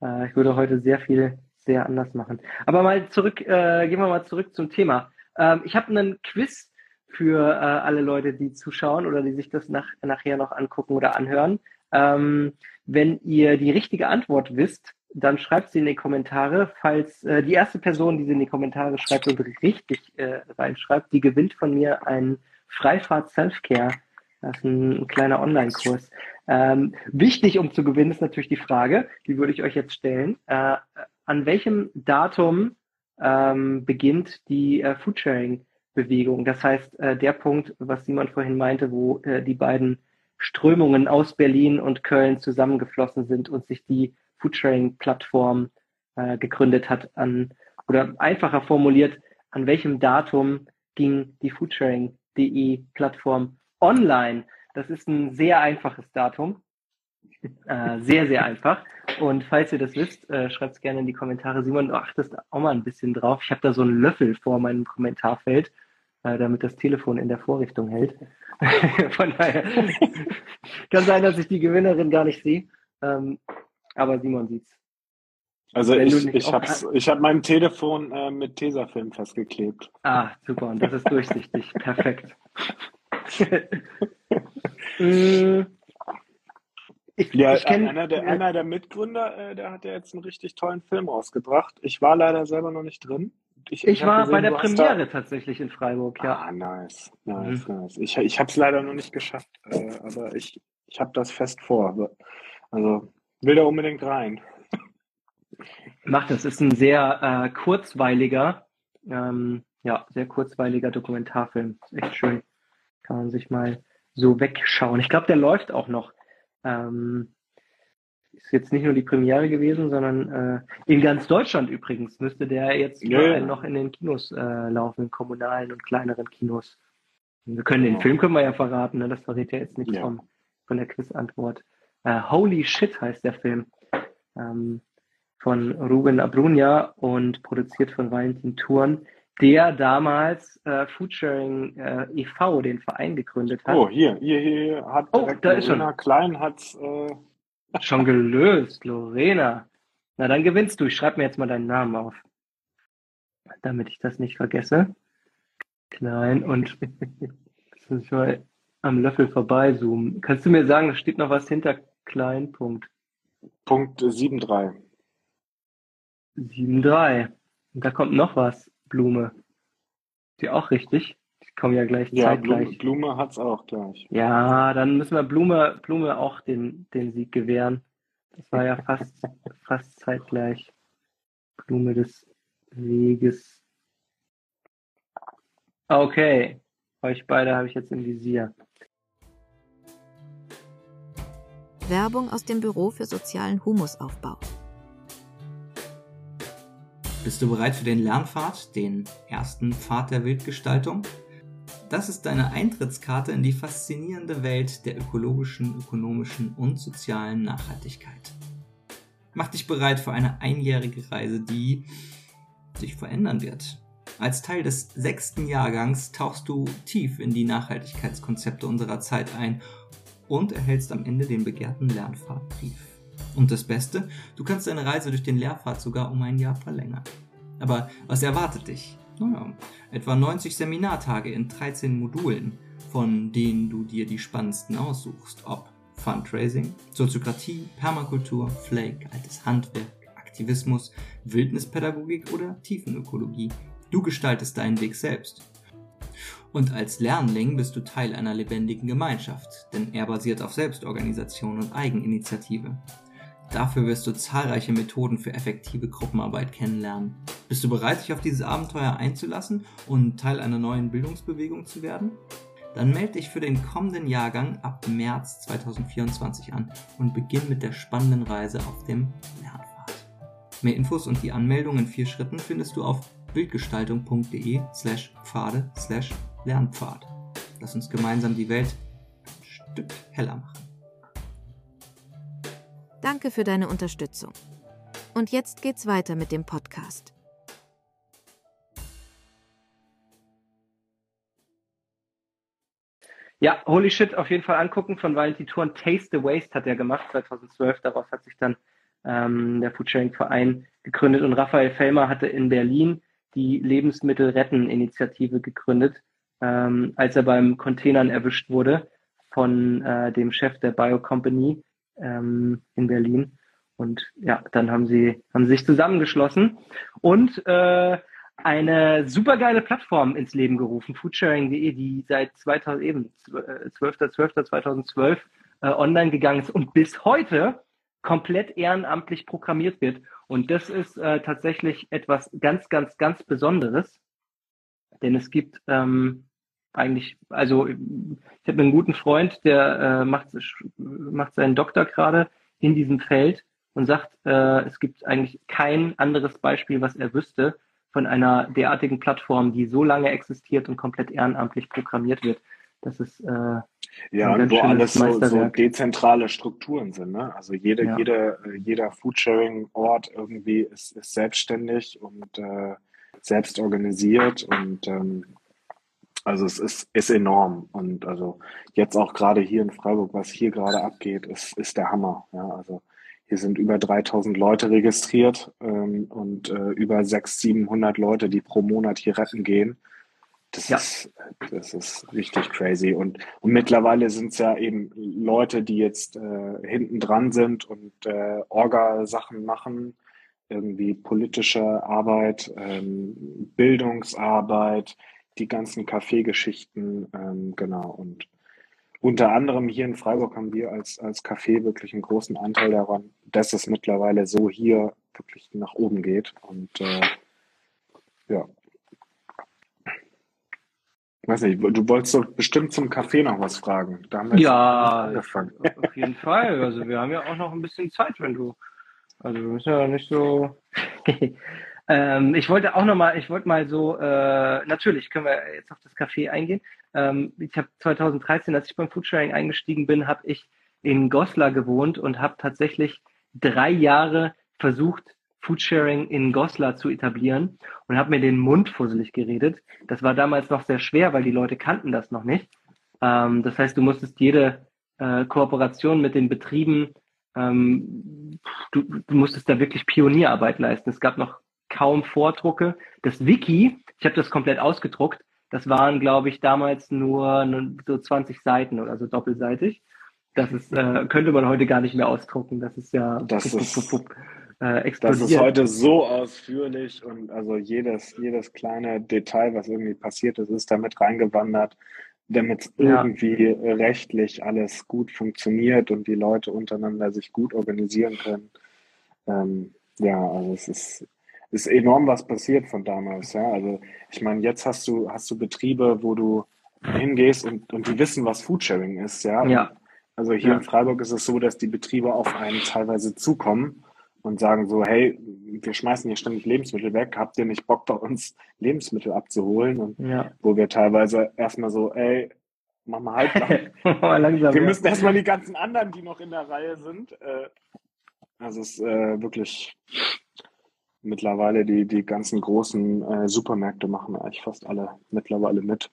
Äh, ich würde heute sehr viel sehr anders machen. Aber mal zurück, äh, gehen wir mal zurück zum Thema. Ähm, ich habe einen Quiz für äh, alle Leute, die zuschauen oder die sich das nach, nachher noch angucken oder anhören. Ähm, wenn ihr die richtige Antwort wisst, dann schreibt sie in die Kommentare. Falls äh, die erste Person, die sie in die Kommentare schreibt und richtig äh, reinschreibt, die gewinnt von mir einen Freifahrt Selfcare. Das ist ein, ein kleiner Online-Kurs. Ähm, wichtig, um zu gewinnen, ist natürlich die Frage, die würde ich euch jetzt stellen. Äh, an welchem Datum ähm, beginnt die äh, Foodsharing-Bewegung? Das heißt, äh, der Punkt, was Simon vorhin meinte, wo äh, die beiden Strömungen aus Berlin und Köln zusammengeflossen sind und sich die Foodsharing-Plattform äh, gegründet hat, an oder einfacher formuliert, an welchem Datum ging die Foodsharing.de Plattform online? Das ist ein sehr einfaches Datum. Äh, sehr, sehr einfach. Und falls ihr das wisst, äh, schreibt es gerne in die Kommentare. Simon, du achtest auch mal ein bisschen drauf. Ich habe da so einen Löffel vor meinem Kommentarfeld, äh, damit das Telefon in der Vorrichtung hält. Von daher kann sein, dass ich die Gewinnerin gar nicht sehe. Ähm, aber Simon sieht's. Also Wenn ich, ich habe ich hab mein Telefon äh, mit Tesafilm festgeklebt. Ah, super. Und das ist durchsichtig. Perfekt. mm, ich, ja, ich kenn, einer, der, einer der Mitgründer, äh, der hat ja jetzt einen richtig tollen Film rausgebracht. Ich war leider selber noch nicht drin. Ich, ich, ich war gesehen, bei der Premiere da... tatsächlich in Freiburg, ja. Ah, nice, nice, mhm. nice. Ich, ich habe es leider noch nicht geschafft, äh, aber ich, ich habe das fest vor. Also will da unbedingt rein. Macht das. Ist ein sehr äh, kurzweiliger, ähm, ja, sehr kurzweiliger Dokumentarfilm. Ist echt schön. Kann man sich mal so wegschauen. Ich glaube, der läuft auch noch. Ähm, ist jetzt nicht nur die Premiere gewesen, sondern äh, in ganz Deutschland übrigens müsste der jetzt ja. noch in den Kinos äh, laufen, in kommunalen und kleineren Kinos. Wir können den Film können wir ja verraten, ne? das verrät ja jetzt nicht ja. vom, von der Quizantwort. Äh, Holy Shit heißt der Film. Ähm, von Ruben Abrunia und produziert von Valentin Thurn der damals äh, Foodsharing äh, e.V., den Verein gegründet hat. Oh, hier, hier, hier hat oh, da ist schon. Klein hat's äh... schon gelöst, Lorena. Na, dann gewinnst du. Ich schreibe mir jetzt mal deinen Namen auf, damit ich das nicht vergesse. Klein und jetzt muss ich mal am Löffel vorbeizoomen. Kannst du mir sagen, da steht noch was hinter Klein? Punkt. Punkt 7.3. 7.3. Und da kommt noch was. Blume. Ist die auch richtig? Die kommen ja gleich ja, zeitgleich. Blume, Blume hat's auch gleich. Ja, dann müssen wir Blume, Blume auch den, den Sieg gewähren. Das war ja fast, fast zeitgleich. Blume des Weges. Okay. Euch beide habe ich jetzt im Visier. Werbung aus dem Büro für sozialen Humusaufbau. Bist du bereit für den Lernpfad, den ersten Pfad der Wildgestaltung? Das ist deine Eintrittskarte in die faszinierende Welt der ökologischen, ökonomischen und sozialen Nachhaltigkeit. Mach dich bereit für eine einjährige Reise, die sich verändern wird. Als Teil des sechsten Jahrgangs tauchst du tief in die Nachhaltigkeitskonzepte unserer Zeit ein und erhältst am Ende den begehrten Lernpfadbrief. Und das Beste, du kannst deine Reise durch den Lehrpfad sogar um ein Jahr verlängern. Aber was erwartet dich? Naja, etwa 90 Seminartage in 13 Modulen, von denen du dir die spannendsten aussuchst, ob Fundraising, Soziokratie, Permakultur, Flake, altes Handwerk, Aktivismus, Wildnispädagogik oder Tiefenökologie. Du gestaltest deinen Weg selbst. Und als Lernling bist du Teil einer lebendigen Gemeinschaft, denn er basiert auf Selbstorganisation und Eigeninitiative. Dafür wirst du zahlreiche Methoden für effektive Gruppenarbeit kennenlernen. Bist du bereit, dich auf dieses Abenteuer einzulassen und Teil einer neuen Bildungsbewegung zu werden? Dann melde dich für den kommenden Jahrgang ab März 2024 an und beginn mit der spannenden Reise auf dem Lernpfad. Mehr Infos und die Anmeldung in vier Schritten findest du auf bildgestaltung.de slash Pfade slash Lernpfad. Lass uns gemeinsam die Welt ein Stück heller machen. Danke für deine Unterstützung. Und jetzt geht's weiter mit dem Podcast. Ja, Holy Shit auf jeden Fall angucken von Valentin Thurn. Taste the Waste hat er gemacht 2012. Daraus hat sich dann ähm, der Foodsharing Verein gegründet und Raphael Fellmer hatte in Berlin die Lebensmittel retten Initiative gegründet, ähm, als er beim Containern erwischt wurde von äh, dem Chef der Bio Company ähm, in Berlin. Und ja, dann haben sie, haben sich zusammengeschlossen und äh, eine supergeile Plattform ins Leben gerufen, foodsharing.de, die seit 2000, eben 12.12.2012 äh, online gegangen ist und bis heute komplett ehrenamtlich programmiert wird. Und das ist äh, tatsächlich etwas ganz, ganz, ganz Besonderes. Denn es gibt ähm, eigentlich, also ich habe einen guten Freund, der äh, macht, macht seinen Doktor gerade in diesem Feld und sagt, äh, es gibt eigentlich kein anderes Beispiel, was er wüsste, von einer derartigen Plattform, die so lange existiert und komplett ehrenamtlich programmiert wird. Das ist äh, ja, und wo alles so, so, dezentrale Strukturen sind. Ne? Also jede, ja. jede, jeder Foodsharing-Ort irgendwie ist, ist selbstständig und äh, selbst organisiert und ähm, also es ist, ist enorm. Und also jetzt auch gerade hier in Freiburg, was hier gerade abgeht, ist, ist der Hammer. Ja, also hier sind über 3000 Leute registriert ähm, und äh, über 600, 700 Leute, die pro Monat hier retten gehen. Das, ja. ist, das ist richtig crazy. Und, und mittlerweile sind es ja eben Leute, die jetzt äh, hinten dran sind und äh, Orga-Sachen machen, irgendwie politische Arbeit, ähm, Bildungsarbeit, die ganzen Kaffeegeschichten, ähm, genau. Und unter anderem hier in Freiburg haben wir als, als Café wirklich einen großen Anteil daran, dass es mittlerweile so hier wirklich nach oben geht. Und äh, ja. Weiß nicht, du wolltest doch bestimmt zum Café noch was fragen. ja, angefangen. auf jeden Fall. Also wir haben ja auch noch ein bisschen Zeit, wenn du. Also wir müssen ja nicht so. Ähm, ich wollte auch nochmal, ich wollte mal so, äh, natürlich können wir jetzt auf das Café eingehen. Ähm, ich habe 2013, als ich beim Foodsharing eingestiegen bin, habe ich in Goslar gewohnt und habe tatsächlich drei Jahre versucht, Foodsharing in Goslar zu etablieren und habe mir den Mund fusselig geredet. Das war damals noch sehr schwer, weil die Leute kannten das noch nicht. Ähm, das heißt, du musstest jede äh, Kooperation mit den Betrieben, ähm, du, du musstest da wirklich Pionierarbeit leisten. Es gab noch kaum Vordrucke. Das Wiki, ich habe das komplett ausgedruckt, das waren, glaube ich, damals nur so 20 Seiten oder so doppelseitig. Das ist, äh, könnte man heute gar nicht mehr ausdrucken. Das ist ja das ist, äh, das ist heute so ausführlich und also jedes, jedes kleine Detail, was irgendwie passiert ist, ist damit reingewandert, damit ja. irgendwie rechtlich alles gut funktioniert und die Leute untereinander sich gut organisieren können. Ähm, ja, also es ist ist enorm was passiert von damals. Ja? Also ich meine, jetzt hast du, hast du Betriebe, wo du hingehst und, und die wissen, was Foodsharing ist. Ja. ja. Also hier ja. in Freiburg ist es so, dass die Betriebe auf einen teilweise zukommen und sagen so, hey, wir schmeißen hier ständig Lebensmittel weg, habt ihr nicht Bock bei uns Lebensmittel abzuholen? Und ja. wo wir teilweise erstmal so, ey, mach mal halt langsam. wir müssen erstmal die ganzen anderen, die noch in der Reihe sind. Äh, also es ist äh, wirklich mittlerweile die, die ganzen großen äh, Supermärkte machen eigentlich fast alle mittlerweile mit.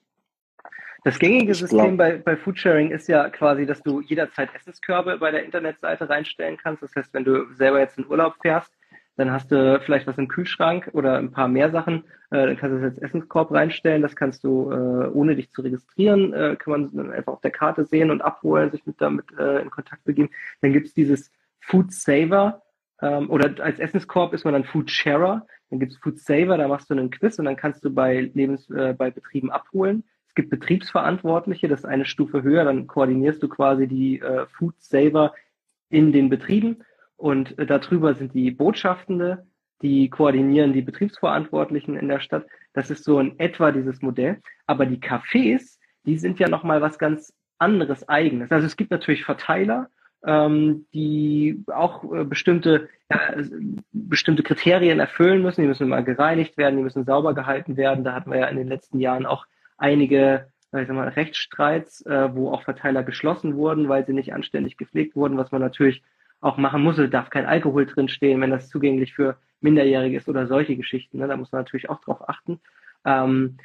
Das gängige ich System glaub, bei, bei Foodsharing ist ja quasi, dass du jederzeit Essenskörbe bei der Internetseite reinstellen kannst. Das heißt, wenn du selber jetzt in Urlaub fährst, dann hast du vielleicht was im Kühlschrank oder ein paar mehr Sachen. Äh, dann kannst du das als Essenskorb reinstellen. Das kannst du, äh, ohne dich zu registrieren, äh, kann man dann einfach auf der Karte sehen und abholen, sich mit damit äh, in Kontakt begeben. Dann gibt es dieses Food Saver ähm, oder als Essenskorb ist man dann Food Sharer. Dann gibt's Food Saver, da machst du einen Quiz und dann kannst du bei Lebens, äh, bei Betrieben abholen. Es gibt Betriebsverantwortliche, das ist eine Stufe höher, dann koordinierst du quasi die äh, Food Saver in den Betrieben und äh, darüber sind die Botschaftende, die koordinieren die Betriebsverantwortlichen in der Stadt. Das ist so in etwa dieses Modell. Aber die Cafés, die sind ja nochmal was ganz anderes eigenes. Also es gibt natürlich Verteiler, die auch äh, bestimmte, ja, bestimmte Kriterien erfüllen müssen. Die müssen immer gereinigt werden, die müssen sauber gehalten werden. Da hatten wir ja in den letzten Jahren auch einige äh, ich sag mal, Rechtsstreits, äh, wo auch Verteiler geschlossen wurden, weil sie nicht anständig gepflegt wurden, was man natürlich auch machen muss. Es darf kein Alkohol drinstehen, wenn das zugänglich für Minderjährige ist oder solche Geschichten. Ne? Da muss man natürlich auch drauf achten. Ähm,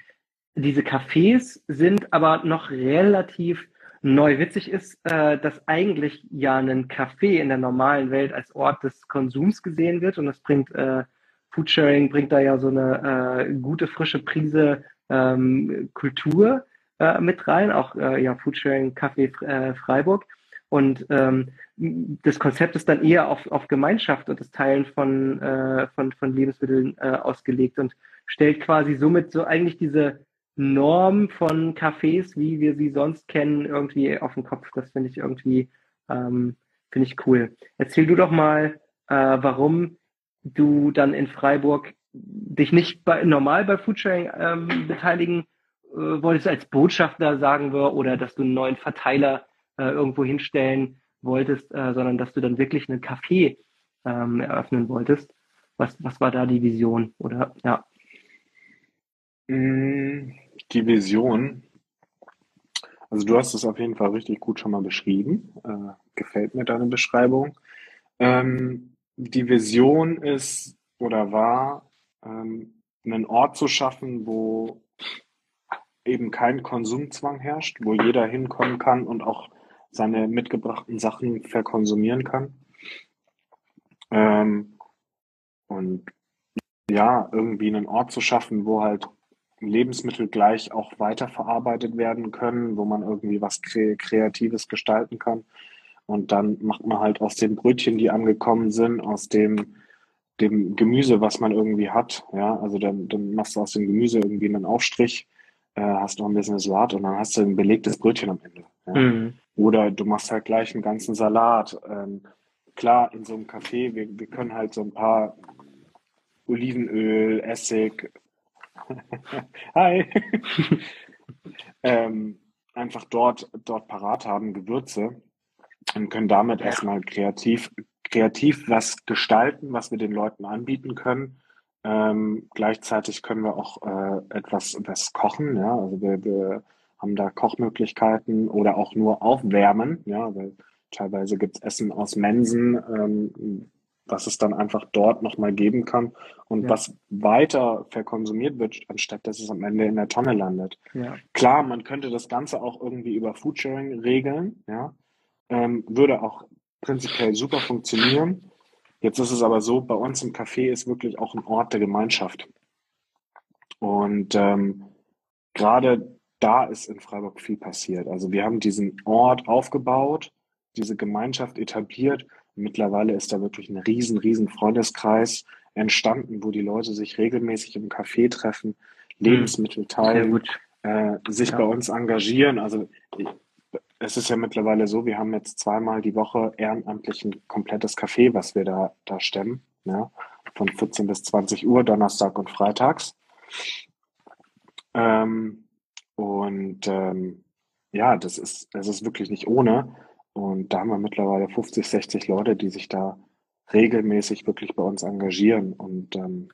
diese Cafés sind aber noch relativ neu. Witzig ist, äh, dass eigentlich ja ein Café in der normalen Welt als Ort des Konsums gesehen wird und das bringt äh, Foodsharing bringt da ja so eine äh, gute frische Prise ähm, Kultur äh, mit rein, auch äh, ja Foodsharing Café äh, Freiburg. Und ähm, das Konzept ist dann eher auf, auf Gemeinschaft und das Teilen von, äh, von, von Lebensmitteln äh, ausgelegt und stellt quasi somit so eigentlich diese Norm von Cafés, wie wir sie sonst kennen, irgendwie auf den Kopf. Das finde ich irgendwie, ähm, finde ich cool. Erzähl du doch mal, äh, warum du dann in Freiburg dich nicht bei, normal bei Foodsharing ähm, beteiligen äh, wolltest als Botschafter, sagen wir, oder dass du einen neuen Verteiler äh, irgendwo hinstellen wolltest, äh, sondern dass du dann wirklich einen Café ähm, eröffnen wolltest. Was, was war da die Vision? Oder ja. Mm, die Vision. Also du hast es auf jeden Fall richtig gut schon mal beschrieben. Äh, gefällt mir deine Beschreibung. Ähm, die Vision ist oder war, ähm, einen Ort zu schaffen, wo eben kein Konsumzwang herrscht, wo jeder hinkommen kann und auch seine mitgebrachten Sachen verkonsumieren kann. Ähm, und ja, irgendwie einen Ort zu schaffen, wo halt Lebensmittel gleich auch weiterverarbeitet werden können, wo man irgendwie was Kre Kreatives gestalten kann. Und dann macht man halt aus den Brötchen, die angekommen sind, aus dem, dem Gemüse, was man irgendwie hat, ja, also dann, dann machst du aus dem Gemüse irgendwie einen Aufstrich äh, hast noch ein bisschen Salat und dann hast du ein belegtes Brötchen am Ende. Ja. Mhm. Oder du machst halt gleich einen ganzen Salat. Ähm, klar, in so einem Café, wir, wir können halt so ein paar Olivenöl, Essig, hi, ähm, einfach dort, dort parat haben, Gewürze und können damit erstmal kreativ, kreativ was gestalten, was wir den Leuten anbieten können. Ähm, gleichzeitig können wir auch äh, etwas, etwas kochen, ja, also wir, wir haben da Kochmöglichkeiten oder auch nur aufwärmen, ja, weil teilweise gibt's Essen aus Mensen, ähm, was es dann einfach dort nochmal geben kann und ja. was weiter verkonsumiert wird, anstatt dass es am Ende in der Tonne landet. Ja. Klar, man könnte das Ganze auch irgendwie über Foodsharing regeln, ja, ähm, würde auch prinzipiell super funktionieren. Jetzt ist es aber so, bei uns im Café ist wirklich auch ein Ort der Gemeinschaft. Und ähm, gerade da ist in Freiburg viel passiert. Also wir haben diesen Ort aufgebaut, diese Gemeinschaft etabliert. Mittlerweile ist da wirklich ein riesen, riesen Freundeskreis entstanden, wo die Leute sich regelmäßig im Café treffen, Lebensmittel teilen, äh, sich ja. bei uns engagieren. Also es ist ja mittlerweile so, wir haben jetzt zweimal die Woche ehrenamtlich ein komplettes Café, was wir da, da stemmen, ja, von 14 bis 20 Uhr, Donnerstag und Freitags. Ähm, und ähm, ja, das ist, das ist wirklich nicht ohne. Und da haben wir mittlerweile 50, 60 Leute, die sich da regelmäßig wirklich bei uns engagieren. Und ähm,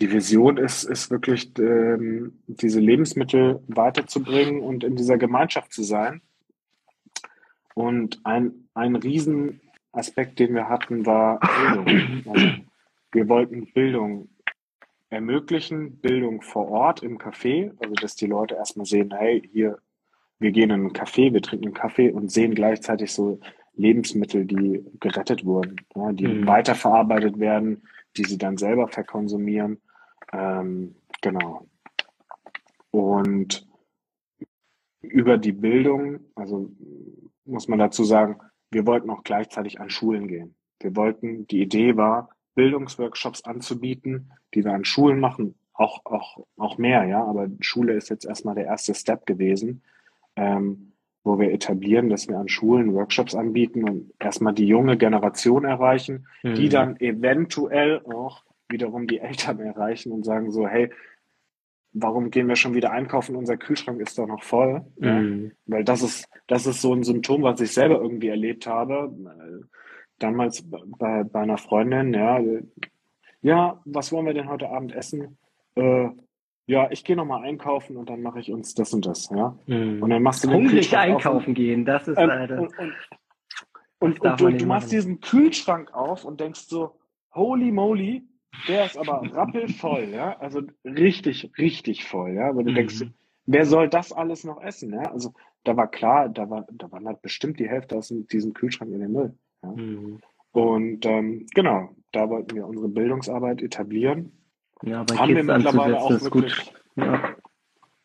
die Vision ist, ist wirklich, ähm, diese Lebensmittel weiterzubringen und in dieser Gemeinschaft zu sein. Und ein, ein Riesenaspekt, den wir hatten, war Bildung. Also wir wollten Bildung ermöglichen, Bildung vor Ort im Café, also dass die Leute erstmal sehen, hey, hier, wir gehen in einen Café, wir trinken einen Kaffee und sehen gleichzeitig so Lebensmittel, die gerettet wurden, ja, die mhm. weiterverarbeitet werden, die sie dann selber verkonsumieren ähm, genau. Und über die Bildung, also muss man dazu sagen, wir wollten auch gleichzeitig an Schulen gehen. Wir wollten, die Idee war, Bildungsworkshops anzubieten, die wir an Schulen machen, auch, auch, auch mehr, ja, aber Schule ist jetzt erstmal der erste Step gewesen, ähm, wo wir etablieren, dass wir an Schulen Workshops anbieten und erstmal die junge Generation erreichen, mhm. die dann eventuell auch wiederum die Eltern erreichen und sagen so, hey, warum gehen wir schon wieder einkaufen? Unser Kühlschrank ist doch noch voll. Mhm. Ja? Weil das ist, das ist so ein Symptom, was ich selber irgendwie erlebt habe. Damals bei, bei einer Freundin, ja, ja, was wollen wir denn heute Abend essen? Äh, ja, ich gehe nochmal einkaufen und dann mache ich uns das und das, ja. Mhm. Und dann machst du Hungrig einkaufen gehen, das ist ähm, leider. Und, und, und, und du, du machst diesen Kühlschrank auf und denkst so, holy moly, der ist aber rappelvoll, ja. Also richtig, richtig voll, ja. Wo du mhm. denkst, wer soll das alles noch essen, ja? Also da war klar, da war, da waren halt bestimmt die Hälfte aus diesem Kühlschrank in den Müll. Ja? Mhm. Und ähm, genau, da wollten wir unsere Bildungsarbeit etablieren. Ja, bei haben Kids wir mittlerweile auch wirklich, ja.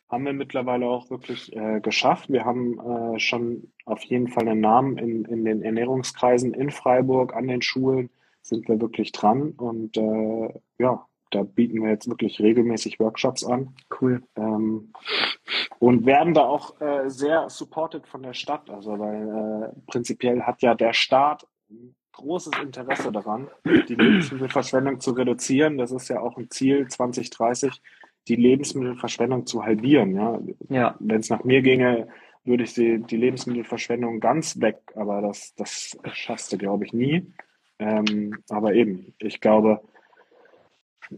haben wir mittlerweile auch wirklich äh, geschafft. Wir haben äh, schon auf jeden Fall einen Namen in, in den Ernährungskreisen in Freiburg, an den Schulen sind wir wirklich dran und äh, ja, da bieten wir jetzt wirklich regelmäßig Workshops an. Cool. Ähm, und werden da auch äh, sehr supported von der Stadt. Also weil äh, prinzipiell hat ja der Staat großes Interesse daran, die Lebensmittelverschwendung zu reduzieren. Das ist ja auch ein Ziel 2030, die Lebensmittelverschwendung zu halbieren. Ja, ja. wenn es nach mir ginge, würde ich die, die Lebensmittelverschwendung ganz weg, aber das, das schaffst du, glaube ich, nie. Ähm, aber eben, ich glaube,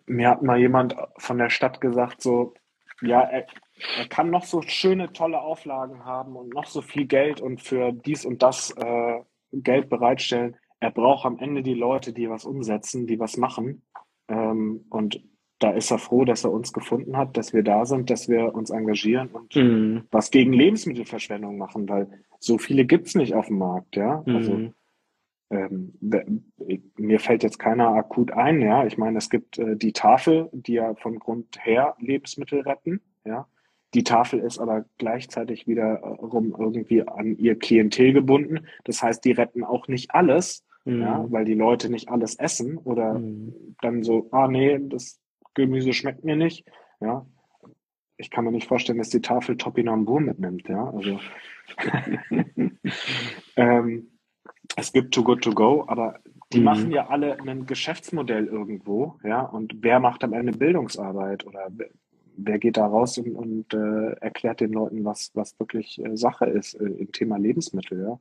mir hat mal jemand von der Stadt gesagt, so, ja, er, er kann noch so schöne, tolle Auflagen haben und noch so viel Geld und für dies und das äh, Geld bereitstellen er braucht am Ende die Leute, die was umsetzen, die was machen. Ähm, und da ist er froh, dass er uns gefunden hat, dass wir da sind, dass wir uns engagieren und mhm. was gegen Lebensmittelverschwendung machen, weil so viele gibt's nicht auf dem Markt, ja. Also, mhm. Also ähm, mir fällt jetzt keiner akut ein, ja. Ich meine, es gibt äh, die Tafel, die ja von Grund her Lebensmittel retten, ja. Die Tafel ist aber gleichzeitig wiederum irgendwie an ihr Klientel gebunden. Das heißt, die retten auch nicht alles, mhm. ja, weil die Leute nicht alles essen oder mhm. dann so, ah nee, das Gemüse schmeckt mir nicht. Ja, ich kann mir nicht vorstellen, dass die Tafel Topinambur mitnimmt. Ja, also ähm, es gibt Too Good To Go, aber die mhm. machen ja alle ein Geschäftsmodell irgendwo, ja, und wer macht am Ende Bildungsarbeit oder wer geht da raus und, und äh, erklärt den Leuten, was, was wirklich äh, Sache ist äh, im Thema Lebensmittel, ja.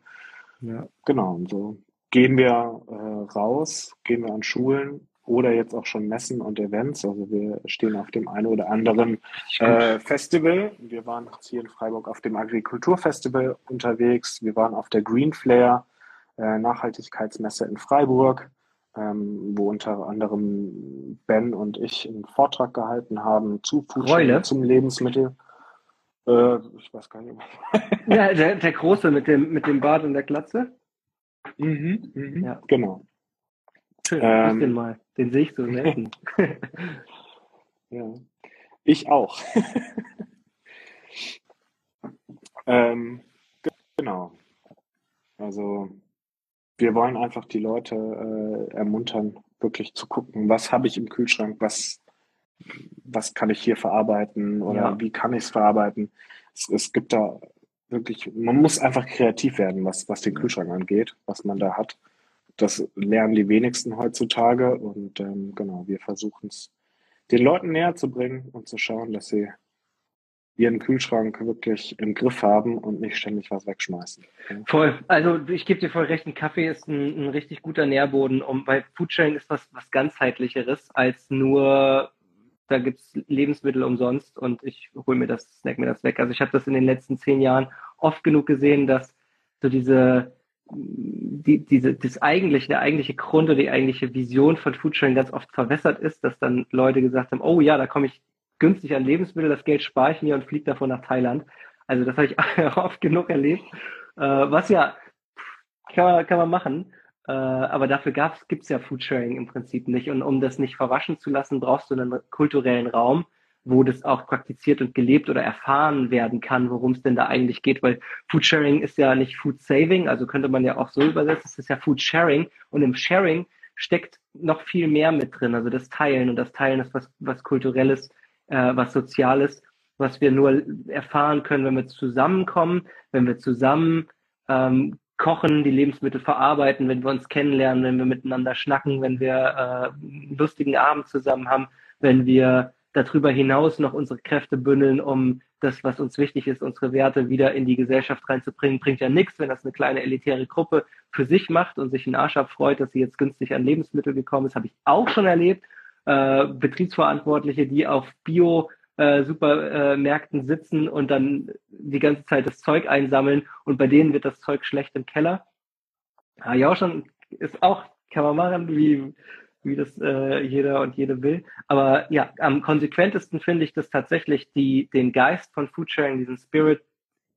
ja. Genau, und so gehen wir äh, raus, gehen wir an Schulen oder jetzt auch schon Messen und Events. Also wir stehen auf dem einen oder anderen äh, Festival. Wir waren jetzt hier in Freiburg auf dem Agrikulturfestival unterwegs. Wir waren auf der Green Flare äh, Nachhaltigkeitsmesse in Freiburg, ähm, wo unter anderem Ben und ich einen Vortrag gehalten haben zu Food zum Lebensmittel. Äh, ich weiß gar nicht. ja, der, der Große mit dem, mit dem Bart und der Glatze. Mhm, mhm, ja. Genau. Schön, ähm, den mal. Den sehe ich so selten. ja. Ich auch. ähm, genau. Also wir wollen einfach die Leute äh, ermuntern, wirklich zu gucken, was habe ich im Kühlschrank, was, was kann ich hier verarbeiten oder ja. wie kann ich es verarbeiten. Es, es gibt da wirklich, man muss einfach kreativ werden, was, was den Kühlschrank angeht, was man da hat. Das lernen die wenigsten heutzutage und ähm, genau, wir versuchen es den Leuten näher zu bringen und zu schauen, dass sie ihren Kühlschrank wirklich im Griff haben und nicht ständig was wegschmeißen. Voll. Also ich gebe dir voll recht, ein Kaffee ist ein, ein richtig guter Nährboden. Und bei Foodsharing ist was, was ganzheitlicheres als nur da gibt's Lebensmittel umsonst und ich hole mir das, snack mir das weg. Also ich habe das in den letzten zehn Jahren oft genug gesehen, dass so diese, die, diese, das eigentliche, der eigentliche Grund oder die eigentliche Vision von Foodsharing ganz oft verwässert ist, dass dann Leute gesagt haben, oh ja, da komme ich günstig an Lebensmittel, das Geld spare ich mir und fliege davon nach Thailand. Also das habe ich oft genug erlebt, äh, was ja kann man, kann man machen. Äh, aber dafür gibt es ja Foodsharing im Prinzip nicht. Und um das nicht verwaschen zu lassen, brauchst du einen kulturellen Raum, wo das auch praktiziert und gelebt oder erfahren werden kann, worum es denn da eigentlich geht. Weil Foodsharing ist ja nicht Food Saving, also könnte man ja auch so übersetzen, es ist ja Food Sharing. Und im Sharing steckt noch viel mehr mit drin. Also das Teilen und das Teilen ist was, was Kulturelles, äh, was Soziales, was wir nur erfahren können, wenn wir zusammenkommen, wenn wir zusammen ähm, kochen, die Lebensmittel verarbeiten, wenn wir uns kennenlernen, wenn wir miteinander schnacken, wenn wir äh, einen lustigen Abend zusammen haben, wenn wir darüber hinaus noch unsere Kräfte bündeln, um das, was uns wichtig ist, unsere Werte wieder in die Gesellschaft reinzubringen, bringt ja nichts, wenn das eine kleine elitäre Gruppe für sich macht und sich einen Arsch abfreut, dass sie jetzt günstig an Lebensmittel gekommen ist, habe ich auch schon erlebt. Äh, Betriebsverantwortliche, die auf Bio äh, Supermärkten äh, sitzen und dann die ganze Zeit das Zeug einsammeln und bei denen wird das Zeug schlecht im Keller. Ja, ja schon, ist auch, kann man machen, wie, wie das äh, jeder und jede will. Aber ja, am konsequentesten finde ich das tatsächlich, die, den Geist von Foodsharing, diesen Spirit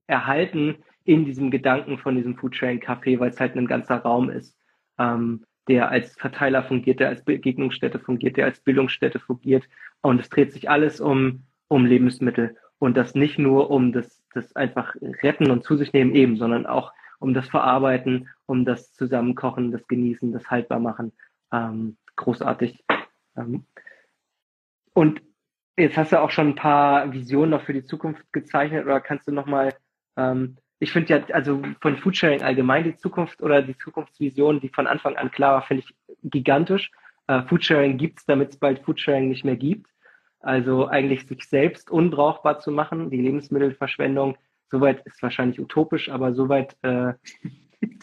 erhalten in diesem Gedanken von diesem Foodsharing-Café, weil es halt ein ganzer Raum ist, ähm, der als Verteiler fungiert, der als Begegnungsstätte fungiert, der als Bildungsstätte fungiert. Und es dreht sich alles um, um Lebensmittel. Und das nicht nur um das, das einfach retten und zu sich nehmen eben, sondern auch um das Verarbeiten, um das Zusammenkochen, das Genießen, das Haltbarmachen. Ähm, großartig. Ähm, und jetzt hast du auch schon ein paar Visionen noch für die Zukunft gezeichnet oder kannst du nochmal, ähm, ich finde ja, also von Foodsharing allgemein die Zukunft oder die Zukunftsvision, die von Anfang an klar war, finde ich gigantisch. Äh, Foodsharing gibt's, damit es bald Foodsharing nicht mehr gibt. Also eigentlich sich selbst unbrauchbar zu machen, die Lebensmittelverschwendung, soweit ist wahrscheinlich utopisch, aber soweit äh,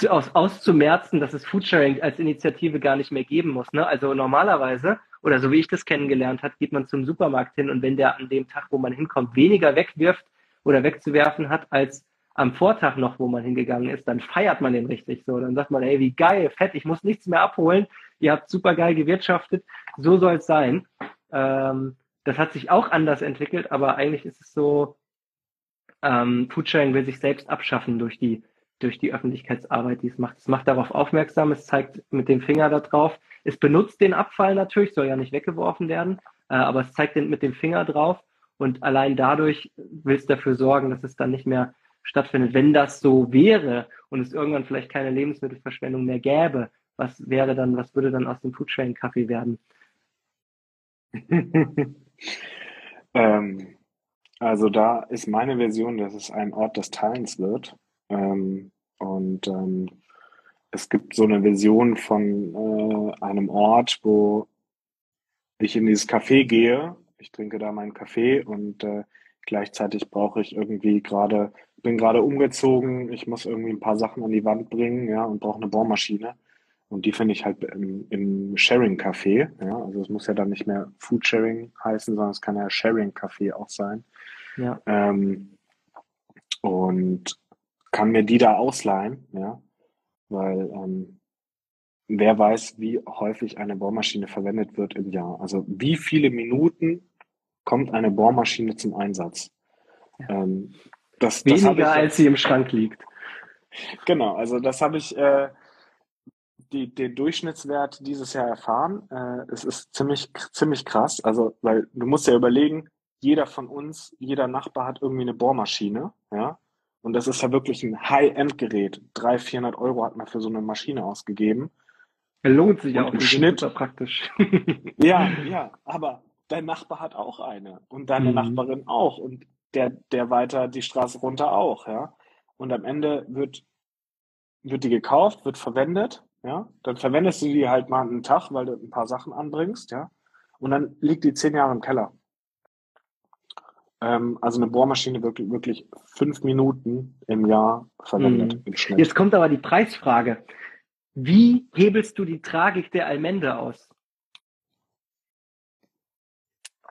aus, auszumerzen, dass es Foodsharing als Initiative gar nicht mehr geben muss. Ne? Also normalerweise, oder so wie ich das kennengelernt habe, geht man zum Supermarkt hin und wenn der an dem Tag, wo man hinkommt, weniger wegwirft oder wegzuwerfen hat, als am Vortag noch, wo man hingegangen ist, dann feiert man den richtig so. Dann sagt man, ey, wie geil, fett, ich muss nichts mehr abholen, ihr habt super geil gewirtschaftet, so soll es sein. Ähm, das hat sich auch anders entwickelt, aber eigentlich ist es so, ähm, Foodsharing will sich selbst abschaffen durch die durch die Öffentlichkeitsarbeit, die es macht. Es macht darauf aufmerksam, es zeigt mit dem Finger da drauf. Es benutzt den Abfall natürlich, soll ja nicht weggeworfen werden, äh, aber es zeigt den mit dem Finger drauf und allein dadurch will es dafür sorgen, dass es dann nicht mehr stattfindet. Wenn das so wäre und es irgendwann vielleicht keine Lebensmittelverschwendung mehr gäbe, was wäre dann, was würde dann aus dem Foodsharing Kaffee werden? ähm, also da ist meine Version, dass es ein Ort des Teilens wird. Ähm, und ähm, es gibt so eine Vision von äh, einem Ort, wo ich in dieses Café gehe. Ich trinke da meinen Kaffee und äh, gleichzeitig brauche ich irgendwie gerade, bin gerade umgezogen, ich muss irgendwie ein paar Sachen an die Wand bringen, ja, und brauche eine Bohrmaschine. Und die finde ich halt im, im Sharing-Café. Ja, also es muss ja dann nicht mehr Food-Sharing heißen, sondern es kann ja Sharing-Café auch sein. Ja. Ähm, und kann mir die da ausleihen, ja, weil ähm, wer weiß, wie häufig eine Bohrmaschine verwendet wird im Jahr. Also wie viele Minuten kommt eine Bohrmaschine zum Einsatz? Ja. Ähm, das, Weniger das ich, als sie im Schrank liegt. Genau, also das habe ich äh, die, den Durchschnittswert dieses Jahr erfahren. Äh, es ist ziemlich, ziemlich krass. Also, weil du musst ja überlegen, jeder von uns, jeder Nachbar hat irgendwie eine Bohrmaschine, ja. Und das ist ja wirklich ein High-End-Gerät. 300, 400 Euro hat man für so eine Maschine ausgegeben. Lohnt sich ja auch im Schnitt. praktisch. ja, ja, aber dein Nachbar hat auch eine und deine mhm. Nachbarin auch und der, der weiter die Straße runter auch, ja. Und am Ende wird, wird die gekauft, wird verwendet, ja. Dann verwendest du die halt mal einen Tag, weil du ein paar Sachen anbringst, ja. Und dann liegt die zehn Jahre im Keller. Ähm, also eine Bohrmaschine wirklich, wirklich fünf Minuten im Jahr verwendet Schnitt. Jetzt kommt aber die Preisfrage. Wie hebelst du die Tragik der Allmende aus?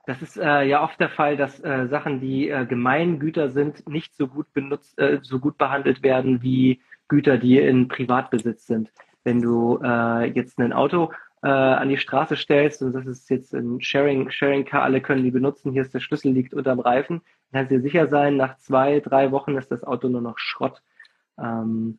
Das ist äh, ja oft der Fall, dass äh, Sachen, die äh, Gemeingüter sind, nicht so gut benutzt, äh, so gut behandelt werden wie Güter, die in Privatbesitz sind. Wenn du äh, jetzt ein Auto äh, an die Straße stellst und das ist jetzt ein Sharing, Sharing Car, alle können die benutzen, hier ist der Schlüssel, liegt unterm Reifen, dann kannst du dir sicher sein, nach zwei, drei Wochen ist das Auto nur noch Schrott. Ähm,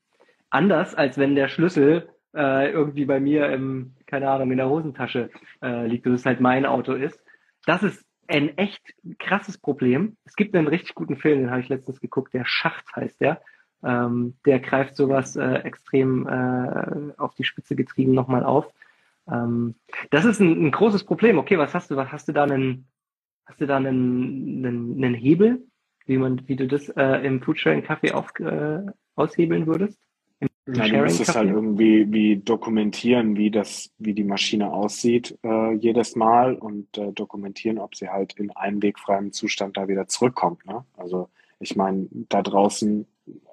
anders als wenn der Schlüssel äh, irgendwie bei mir im, keine Ahnung, in der Hosentasche äh, liegt und es halt mein Auto ist. Das ist ein echt krasses Problem. Es gibt einen richtig guten Film, den habe ich letztens geguckt, der Schacht heißt der. Ähm, der greift sowas äh, extrem äh, auf die Spitze getrieben nochmal auf. Ähm, das ist ein, ein, großes Problem. Okay, was hast du? Was hast du da einen, hast du da einen, einen, einen Hebel, wie man, wie du das äh, im Foodsharing Kaffee auf, äh, aushebeln würdest? Ja, du musst es halt irgendwie wie dokumentieren, wie das, wie die Maschine aussieht äh, jedes Mal und äh, dokumentieren, ob sie halt in einwegfreiem Zustand da wieder zurückkommt. Ne? Also ich meine, da draußen,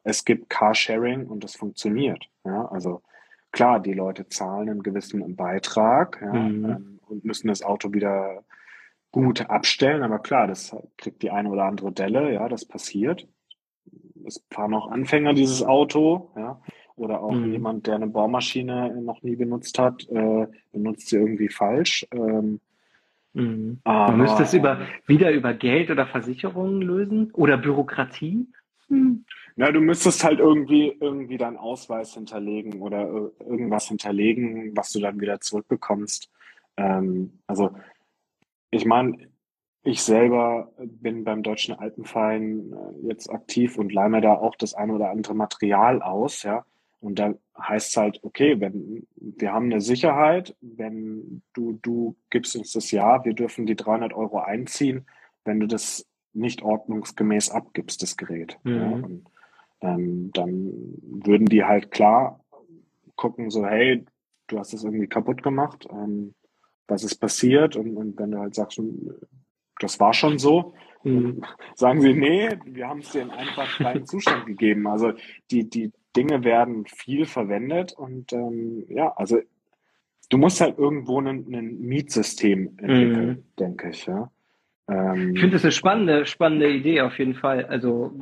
es gibt Carsharing und das funktioniert. Ja? Also klar, die Leute zahlen einen gewissen Beitrag ja, mhm. ähm, und müssen das Auto wieder gut abstellen, aber klar, das kriegt die eine oder andere Delle, ja, das passiert. Es fahren auch Anfänger dieses Auto, ja. Oder auch mhm. jemand, der eine Bohrmaschine noch nie benutzt hat, äh, benutzt sie irgendwie falsch. Ähm, mhm. Man müsste es über, wieder über Geld oder Versicherungen lösen oder Bürokratie. Hm. Ja, du müsstest halt irgendwie irgendwie deinen Ausweis hinterlegen oder irgendwas hinterlegen, was du dann wieder zurückbekommst. Ähm, also ich meine, ich selber bin beim Deutschen Alpenverein äh, jetzt aktiv und leih mir da auch das eine oder andere Material aus, ja. Und da heißt es halt, okay, wenn wir haben eine Sicherheit, wenn du, du gibst uns das Ja, wir dürfen die 300 Euro einziehen, wenn du das nicht ordnungsgemäß abgibst, das Gerät. Mhm. Ja, und, ähm, dann würden die halt klar gucken, so, hey, du hast das irgendwie kaputt gemacht, ähm, was ist passiert? Und, und wenn du halt sagst, das war schon so, mhm. sagen sie, nee, wir haben es dir in einfach freien Zustand gegeben. Also die, die Dinge werden viel verwendet und ähm, ja, also du musst halt irgendwo ein, ein Mietsystem entwickeln, mhm. denke ich, ja. Ähm, ich finde das eine spannende, spannende Idee auf jeden Fall. Also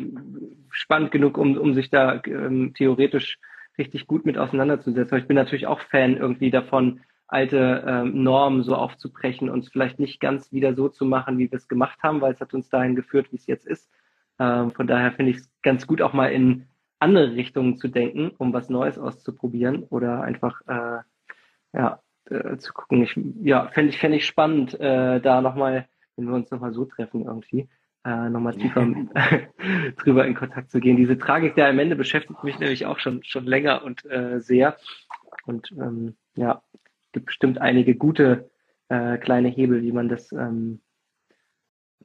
spannend genug, um, um sich da ähm, theoretisch richtig gut mit auseinanderzusetzen. ich bin natürlich auch Fan irgendwie davon, alte ähm, Normen so aufzubrechen und es vielleicht nicht ganz wieder so zu machen, wie wir es gemacht haben, weil es hat uns dahin geführt, wie es jetzt ist. Ähm, von daher finde ich es ganz gut, auch mal in andere Richtungen zu denken, um was Neues auszuprobieren oder einfach äh, ja, äh, zu gucken. Ich, ja, fände ich, fänd ich spannend, äh, da nochmal, wenn wir uns nochmal so treffen irgendwie, äh, nochmal tiefer drüber in Kontakt zu gehen. Diese Tragik der am Ende beschäftigt mich nämlich auch schon, schon länger und äh, sehr. Und ähm, ja, gibt bestimmt einige gute äh, kleine Hebel, wie man das ähm,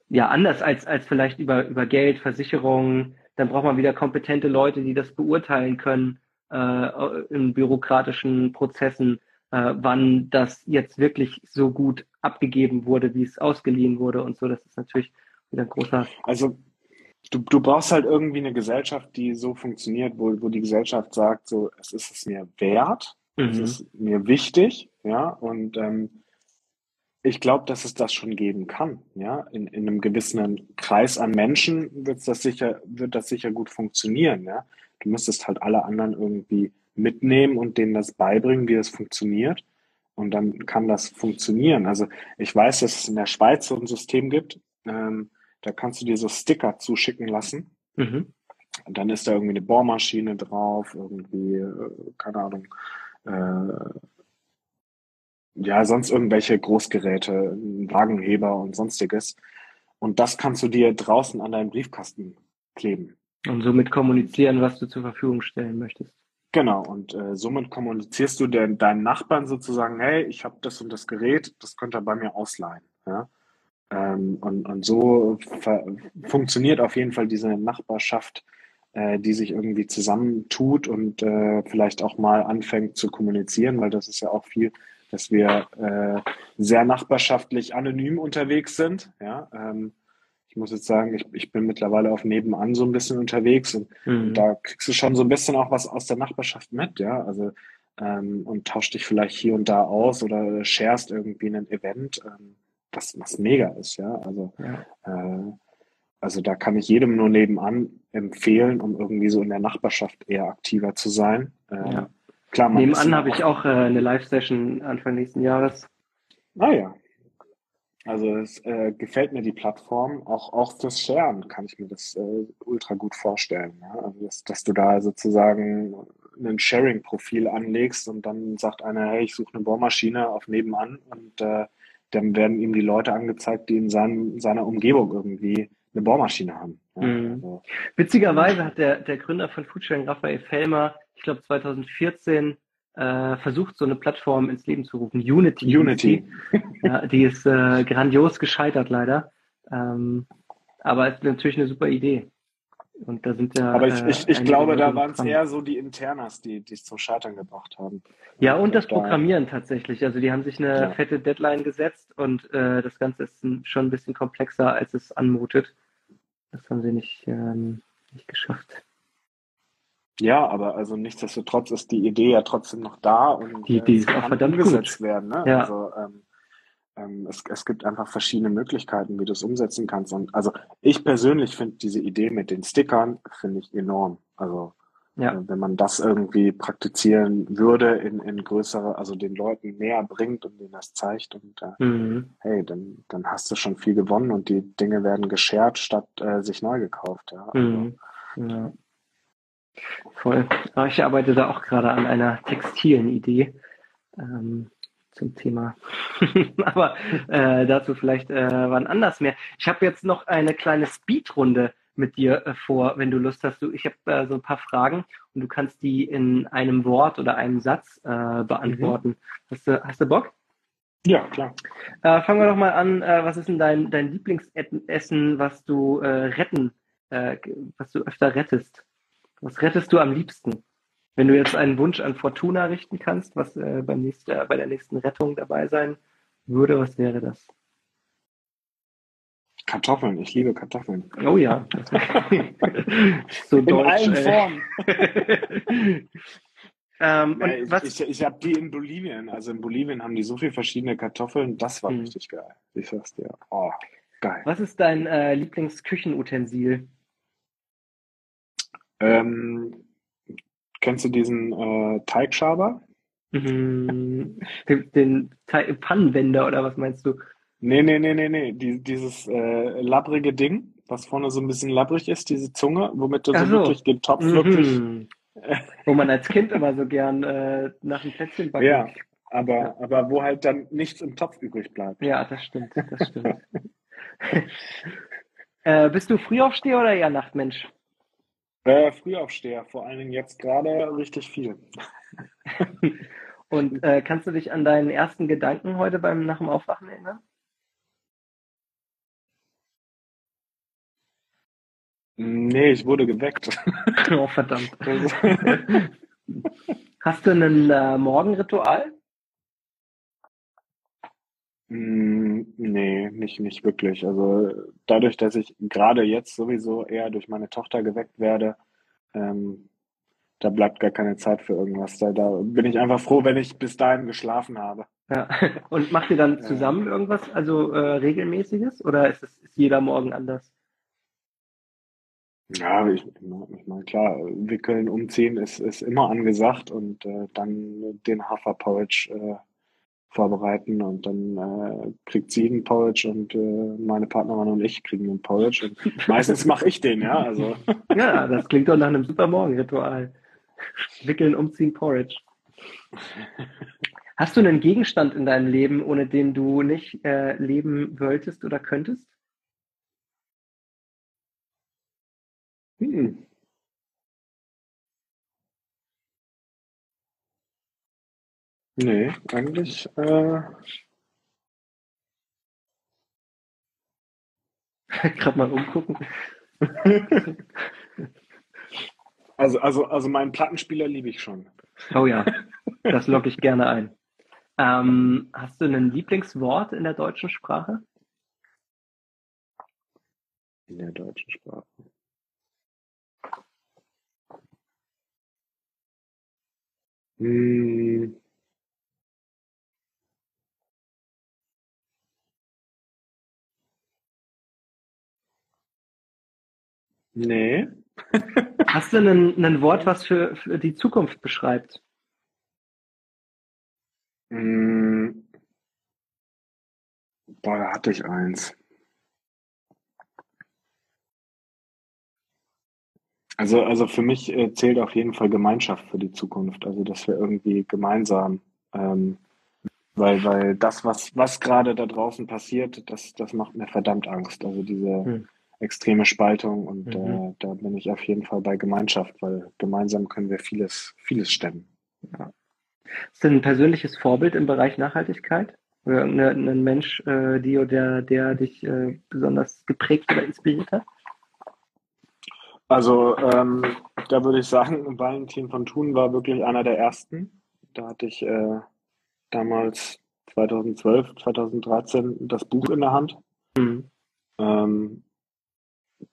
ja anders als, als vielleicht über, über Geld, Versicherungen, dann braucht man wieder kompetente Leute, die das beurteilen können äh, in bürokratischen Prozessen, äh, wann das jetzt wirklich so gut abgegeben wurde, wie es ausgeliehen wurde und so. Das ist natürlich wieder ein großer. Also du, du brauchst halt irgendwie eine Gesellschaft, die so funktioniert, wo, wo die Gesellschaft sagt, so es ist es mir wert, mhm. es ist mir wichtig, ja, und ähm, ich glaube, dass es das schon geben kann. Ja, in, in einem gewissen Kreis an Menschen wird das sicher, wird das sicher gut funktionieren. Ja, du müsstest halt alle anderen irgendwie mitnehmen und denen das beibringen, wie das funktioniert. Und dann kann das funktionieren. Also ich weiß, dass es in der Schweiz so ein System gibt. Ähm, da kannst du dir so Sticker zuschicken lassen. Mhm. Und dann ist da irgendwie eine Bohrmaschine drauf, irgendwie, äh, keine Ahnung, äh, ja, sonst irgendwelche Großgeräte, Wagenheber und sonstiges. Und das kannst du dir draußen an deinen Briefkasten kleben. Und somit kommunizieren, was du zur Verfügung stellen möchtest. Genau, und äh, somit kommunizierst du den, deinen Nachbarn sozusagen, hey, ich habe das und das Gerät, das könnt ihr bei mir ausleihen. Ja? Ähm, und, und so funktioniert auf jeden Fall diese Nachbarschaft, äh, die sich irgendwie zusammentut und äh, vielleicht auch mal anfängt zu kommunizieren, weil das ist ja auch viel dass wir äh, sehr nachbarschaftlich anonym unterwegs sind. Ja, ähm, muss jetzt sagen, ich, ich bin mittlerweile auf nebenan so ein bisschen unterwegs und, mhm. da kriegst du schon so ein bisschen auch was aus der Nachbarschaft mit, ja. Also ähm, und tauscht dich vielleicht hier und da aus oder sharest irgendwie ein Event, ähm, was, was mega ist, ja. Also ja. Äh, also da kann ich jedem nur nebenan empfehlen, um irgendwie so in der Nachbarschaft eher aktiver zu sein. Äh, ja. Klar, Nebenan habe ich auch äh, eine Live-Session Anfang nächsten Jahres. Ah ja. Also es äh, gefällt mir die Plattform, auch, auch fürs Sharen kann ich mir das äh, ultra gut vorstellen. Ja? Also dass, dass du da sozusagen ein Sharing-Profil anlegst und dann sagt einer, hey, ich suche eine Bohrmaschine auf nebenan und äh, dann werden ihm die Leute angezeigt, die in seinem, seiner Umgebung irgendwie eine Bohrmaschine haben. Ja? Mhm. Also, Witzigerweise hat der, der Gründer von Foodsharing, Raphael Fellmer, ich glaube 2014 äh, versucht, so eine Plattform ins Leben zu rufen. Unity. Unity. ja, die ist äh, grandios gescheitert leider. Ähm, aber ist natürlich eine super Idee. Und da sind ja. Aber ich, ich, ich einige glaube, da waren es eher so die Internas, die es zum Scheitern gebracht haben. Ja, und das da- Programmieren tatsächlich. Also die haben sich eine Ja. fette Deadline gesetzt und äh, das Ganze ist schon ein bisschen komplexer, als es anmutet. Das haben sie nicht, ähm, nicht geschafft. Ja, aber also nichtsdestotrotz ist die Idee ja trotzdem noch da und Die Idee äh, ist sie auch kann verdammt umgesetzt werden. Ne? Ja. Also ähm, ähm, es, es gibt einfach verschiedene Möglichkeiten, wie du es umsetzen kannst. Und also ich persönlich finde diese Idee mit den Stickern finde ich enorm. Also Ja. äh, wenn man das irgendwie praktizieren würde in, in größere, also den Leuten näher bringt und denen das zeigt und äh, Mhm. hey, dann, dann hast du schon viel gewonnen und die Dinge werden geshared statt äh, sich neu gekauft. Ja. Also, Mhm. Ja. Voll. Aber ich arbeite da auch gerade an einer textilen Idee ähm, zum Thema. Aber äh, dazu vielleicht äh, wann anders mehr. Ich habe jetzt noch eine kleine Speedrunde mit dir äh, vor, wenn du Lust hast. Du, ich habe äh, so ein paar Fragen und du kannst die in einem Wort oder einem Satz äh, beantworten. Hast, du, hast du Bock? ja, klar. Äh, fangen wir doch mal an. Was ist denn dein, dein Lieblingsessen, was du retten, was du öfter rettest? Was rettest du am liebsten? Wenn du jetzt einen Wunsch an Fortuna richten kannst, was äh, beim nächsten, äh, bei der nächsten Rettung dabei sein würde, was wäre das? Kartoffeln, ich liebe Kartoffeln. Oh ja. so In deutsch. allen ey. Formen. ähm, Ja, ich was, ich, ich habe die in Bolivien. Also in Bolivien haben die so viele verschiedene Kartoffeln. Das war Hm. richtig geil. Ich sag's dir. Oh, geil. was ist dein äh, Lieblingsküchenutensil? Ähm, kennst du diesen äh, Teigschaber? Mhm. Den, den Te- Pannenwender oder was meinst du? Nee, nee, nee, nee, nee. Die, dieses äh, labbrige Ding, was vorne so ein bisschen labbrig ist, diese Zunge, womit du so so. wirklich den Topf wirklich. Mhm. Wo man als Kind immer so gern äh, nach dem Plätzchen backen. Ja, aber, aber wo halt dann nichts im Topf übrig bleibt. Ja, das stimmt, das stimmt. äh, bist du Frühaufsteher oder eher Nachtmensch? Äh, Frühaufsteher, vor allen Dingen jetzt gerade richtig viel. Und äh, kannst du dich an deinen ersten Gedanken heute beim nach dem Aufwachen erinnern? Nee, ich wurde geweckt. oh, verdammt. Hast du ein äh, Morgenritual? Mm, Nee, nicht, nicht wirklich. Also dadurch, dass ich gerade jetzt sowieso eher durch meine Tochter geweckt werde, ähm, da bleibt gar keine Zeit für irgendwas. Da, da bin ich einfach froh, wenn ich bis dahin geschlafen habe. Ja. Und macht ihr dann zusammen irgendwas, also äh, regelmäßiges? Oder ist es ist jeder Morgen anders? Ja, ich, ich meine, klar, wickeln, umziehen ist, ist immer angesagt und äh, dann den Haferporridge äh, vorbereiten und dann äh, kriegt sie einen Porridge und äh, meine Partnerin und ich kriegen einen Porridge und meistens mache ich den, ja, also Ja, das klingt doch nach einem super Morgenritual. Wickeln, umziehen, Porridge. Hast du einen Gegenstand in deinem Leben, ohne den du nicht äh, leben wolltest oder könntest? hm. Nee, eigentlich äh, Gerade mal umgucken. also, also, also meinen Plattenspieler liebe ich schon. Oh ja, das logge ich gerne ein. Ähm, hast du ein Lieblingswort in der deutschen Sprache? In der deutschen Sprache. Hm. Nee. Hast du ein, ein Wort, was für, für die Zukunft beschreibt? Hm. Boah, da hatte ich eins. Also, also für mich äh, zählt auf jeden Fall Gemeinschaft für die Zukunft. Also, dass wir irgendwie gemeinsam, ähm, weil, weil das, was, was gerade da draußen passiert, das, das macht mir verdammt Angst. Also diese Hm. Extreme Spaltung und Mhm. äh, da bin ich auf jeden Fall bei Gemeinschaft, weil gemeinsam können wir vieles, vieles stemmen. Ist denn ein persönliches Vorbild im Bereich Nachhaltigkeit? Oder irgendein ein Mensch, äh, die oder der, der dich äh, besonders geprägt oder inspiriert hat? Also ähm, da würde ich sagen, Valentin von Thun war wirklich einer der ersten. Da hatte ich äh, damals 2012, 2013 das Buch in der Hand. Mhm. Ähm,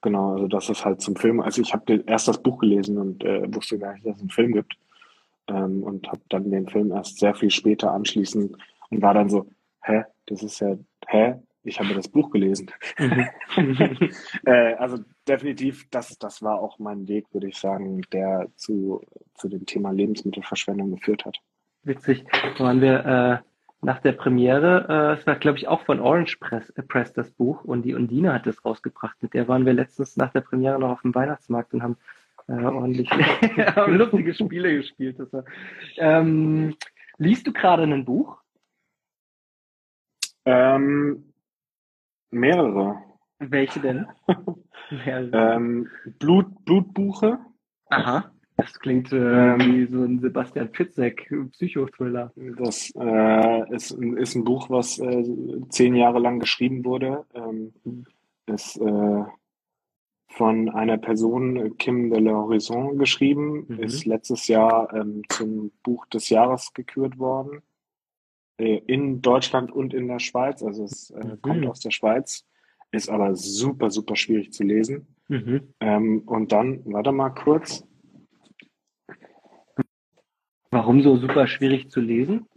genau, also das ist halt zum Film. Also ich habe erst das Buch gelesen und äh, wusste gar nicht, dass es einen Film gibt. Ähm, und habe dann den Film erst sehr viel später anschließend und war dann so, hä, das ist ja, hä, ich habe das Buch gelesen. Mhm. äh, also definitiv, das, das war auch mein Weg, würde ich sagen, der zu, zu dem Thema Lebensmittelverschwendung geführt hat. Witzig, waren wir äh, nach der Premiere, äh, es war glaube ich auch von Orange Press, äh, Press das Buch und die Undine hat es rausgebracht. Mit der waren wir letztens nach der Premiere noch auf dem Weihnachtsmarkt und haben äh, ordentlich haben lustige Spiele gespielt. Das war, ähm, liest du gerade ein Buch? Ähm, mehrere. Welche denn? ähm, Blut, Blutbuche. Aha. Das klingt äh, wie so ein Sebastian Fitzek Psychothriller. Das äh, ist, ist ein Buch, was äh, zehn Jahre lang geschrieben wurde. Ähm, ist äh, von einer Person, Kim de l'Horizon, geschrieben. Mhm. Ist letztes Jahr ähm, zum Buch des Jahres gekürt worden. Äh, in Deutschland und in der Schweiz. Also es äh, mhm. kommt aus der Schweiz, ist aber super, super schwierig zu lesen. Mhm. Ähm, und dann, warte mal kurz. Warum so super schwierig zu lesen?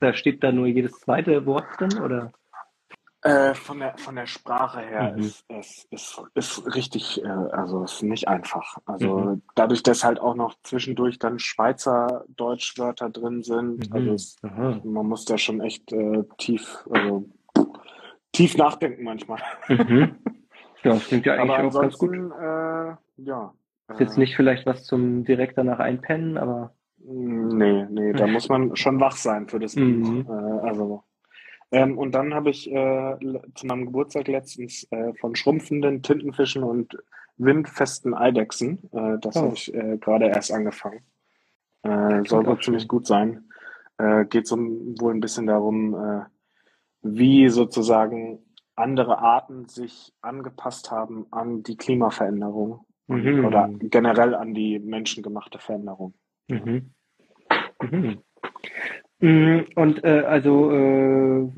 Da steht da nur jedes zweite Wort drin, oder? Äh, von, der, von der Sprache her mhm. ist es ist, ist, richtig, äh, also ist nicht einfach. Also mhm. dadurch, dass halt auch noch zwischendurch dann Schweizer Deutschwörter drin sind, mhm. also es, man muss da schon echt äh, tief, also tief nachdenken manchmal. Mhm. Ja, das klingt ja eigentlich aber auch ganz gut. Äh, ja. Ist jetzt äh, nicht vielleicht was zum direkt danach einpennen, aber. Nee, nee, da muss man schon wach sein für das Buch. Mhm. Äh, also ähm, und dann habe ich äh, zu meinem Geburtstag letztens äh, von schrumpfenden Tintenfischen und windfesten Eidechsen, äh, das oh. habe ich äh, gerade erst angefangen. Äh, soll wohl ziemlich gut sein. Geht so wohl ein bisschen darum, wie sozusagen andere Arten sich angepasst haben an die Klimaveränderung mhm. oder generell an die menschengemachte Veränderung. Mhm. Mhm. Mm, und äh, also äh,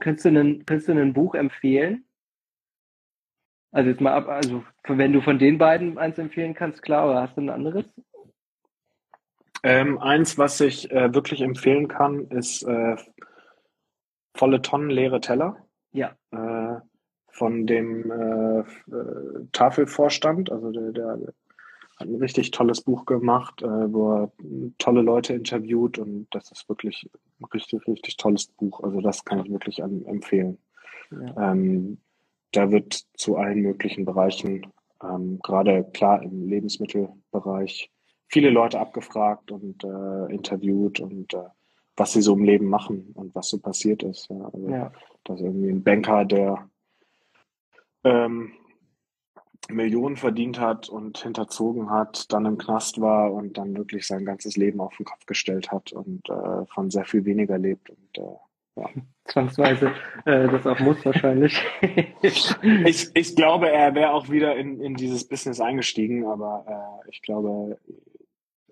könntest, du ein, könntest du ein Buch empfehlen? Also jetzt mal ab, also wenn du von den beiden eins empfehlen kannst, klar, oder hast du ein anderes? Ähm, eins, was ich äh, wirklich empfehlen kann, ist äh, Volle Tonnen leere Teller. Ja. Äh, von dem äh, Tafelvorstand, also der, der hat ein richtig tolles Buch gemacht, äh, wo er tolle Leute interviewt und das ist wirklich ein richtig, richtig tolles Buch. Also das kann ich wirklich an, empfehlen. Ja. Ähm, da wird zu allen möglichen Bereichen, ähm, gerade klar im Lebensmittelbereich, viele Leute abgefragt und äh, interviewt und äh, was sie so im Leben machen und was so passiert ist. Ja. Also, ja. Das ist irgendwie ein Banker, der ähm, Millionen verdient hat und hinterzogen hat, dann im Knast war und dann wirklich sein ganzes Leben auf den Kopf gestellt hat und äh, von sehr viel weniger lebt. Und, äh, ja. Zwangsweise, äh, das auch muss wahrscheinlich. ich, ich glaube, er wäre auch wieder in, in dieses Business eingestiegen, aber äh, ich glaube,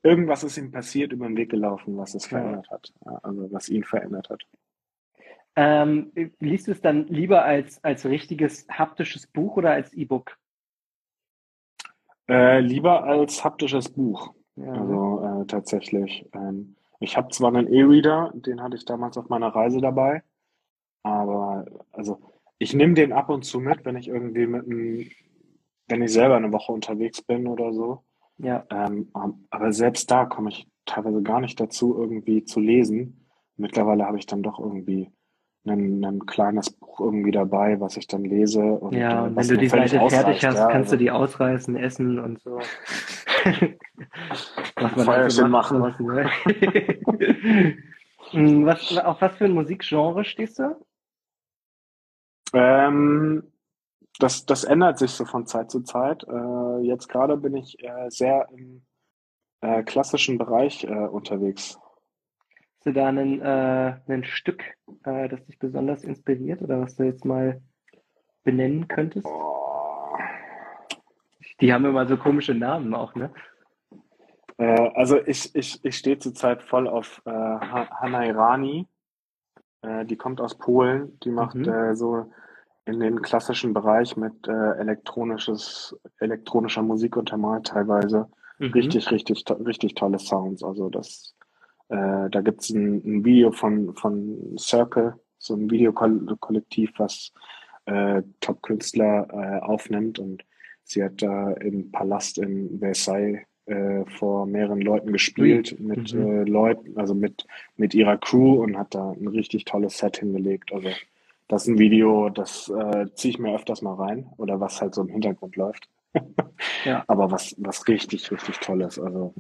irgendwas ist ihm passiert, über den Weg gelaufen, was es verändert ja. hat. Also was ihn verändert hat. Ähm, liest du es dann lieber als, als richtiges haptisches Buch oder als E-Book? Äh, lieber als haptisches Buch. Ja. Also äh, tatsächlich. Ähm, ich habe zwar einen E-Reader, den hatte ich damals auf meiner Reise dabei, aber also ich nehme den ab und zu mit, wenn ich irgendwie mit einem, wenn ich selber eine Woche unterwegs bin oder so. Ja. Ähm, aber selbst da komme ich teilweise gar nicht dazu, irgendwie zu lesen. Mittlerweile habe ich dann doch irgendwie ein, ein kleines Buch irgendwie dabei, was ich dann lese. Und, ja, äh, und wenn du die Seite fertig hast, ja, kannst also. du die ausreißen, essen und so. was man Feuerchen machen. Was, ne? Hm, was, auf was für ein Musikgenre stehst du? Ähm, das, das ändert sich so von Zeit zu Zeit. Äh, jetzt gerade bin ich äh, sehr im äh, klassischen Bereich äh, unterwegs. Hast du da einen, äh, ein Stück, äh, das dich besonders inspiriert oder was du jetzt mal benennen könntest? Oh. Die haben immer so komische Namen auch, ne? Äh, also ich, ich, ich stehe zurzeit voll auf äh, Hanna Irani. Äh, die kommt aus Polen. Die macht Mhm. äh, so in den klassischen Bereich mit elektronisches, elektronischer Musik untermalt teilweise. Mhm. Richtig, richtig, richtig tolle Sounds. Also das, äh, da gibt's ein, ein Video von, von Circle, so ein Videokollektiv, was äh, Top-Künstler äh, aufnimmt und sie hat da im Palast in Versailles äh, vor mehreren Leuten gespielt, mit Mhm. äh, Leuten, also mit, mit ihrer Crew und hat da ein richtig tolles Set hingelegt. Also das ist ein Video, das äh, ziehe ich mir öfters mal rein oder was halt so im Hintergrund läuft. Ja. Aber was, was richtig, richtig tolles. Also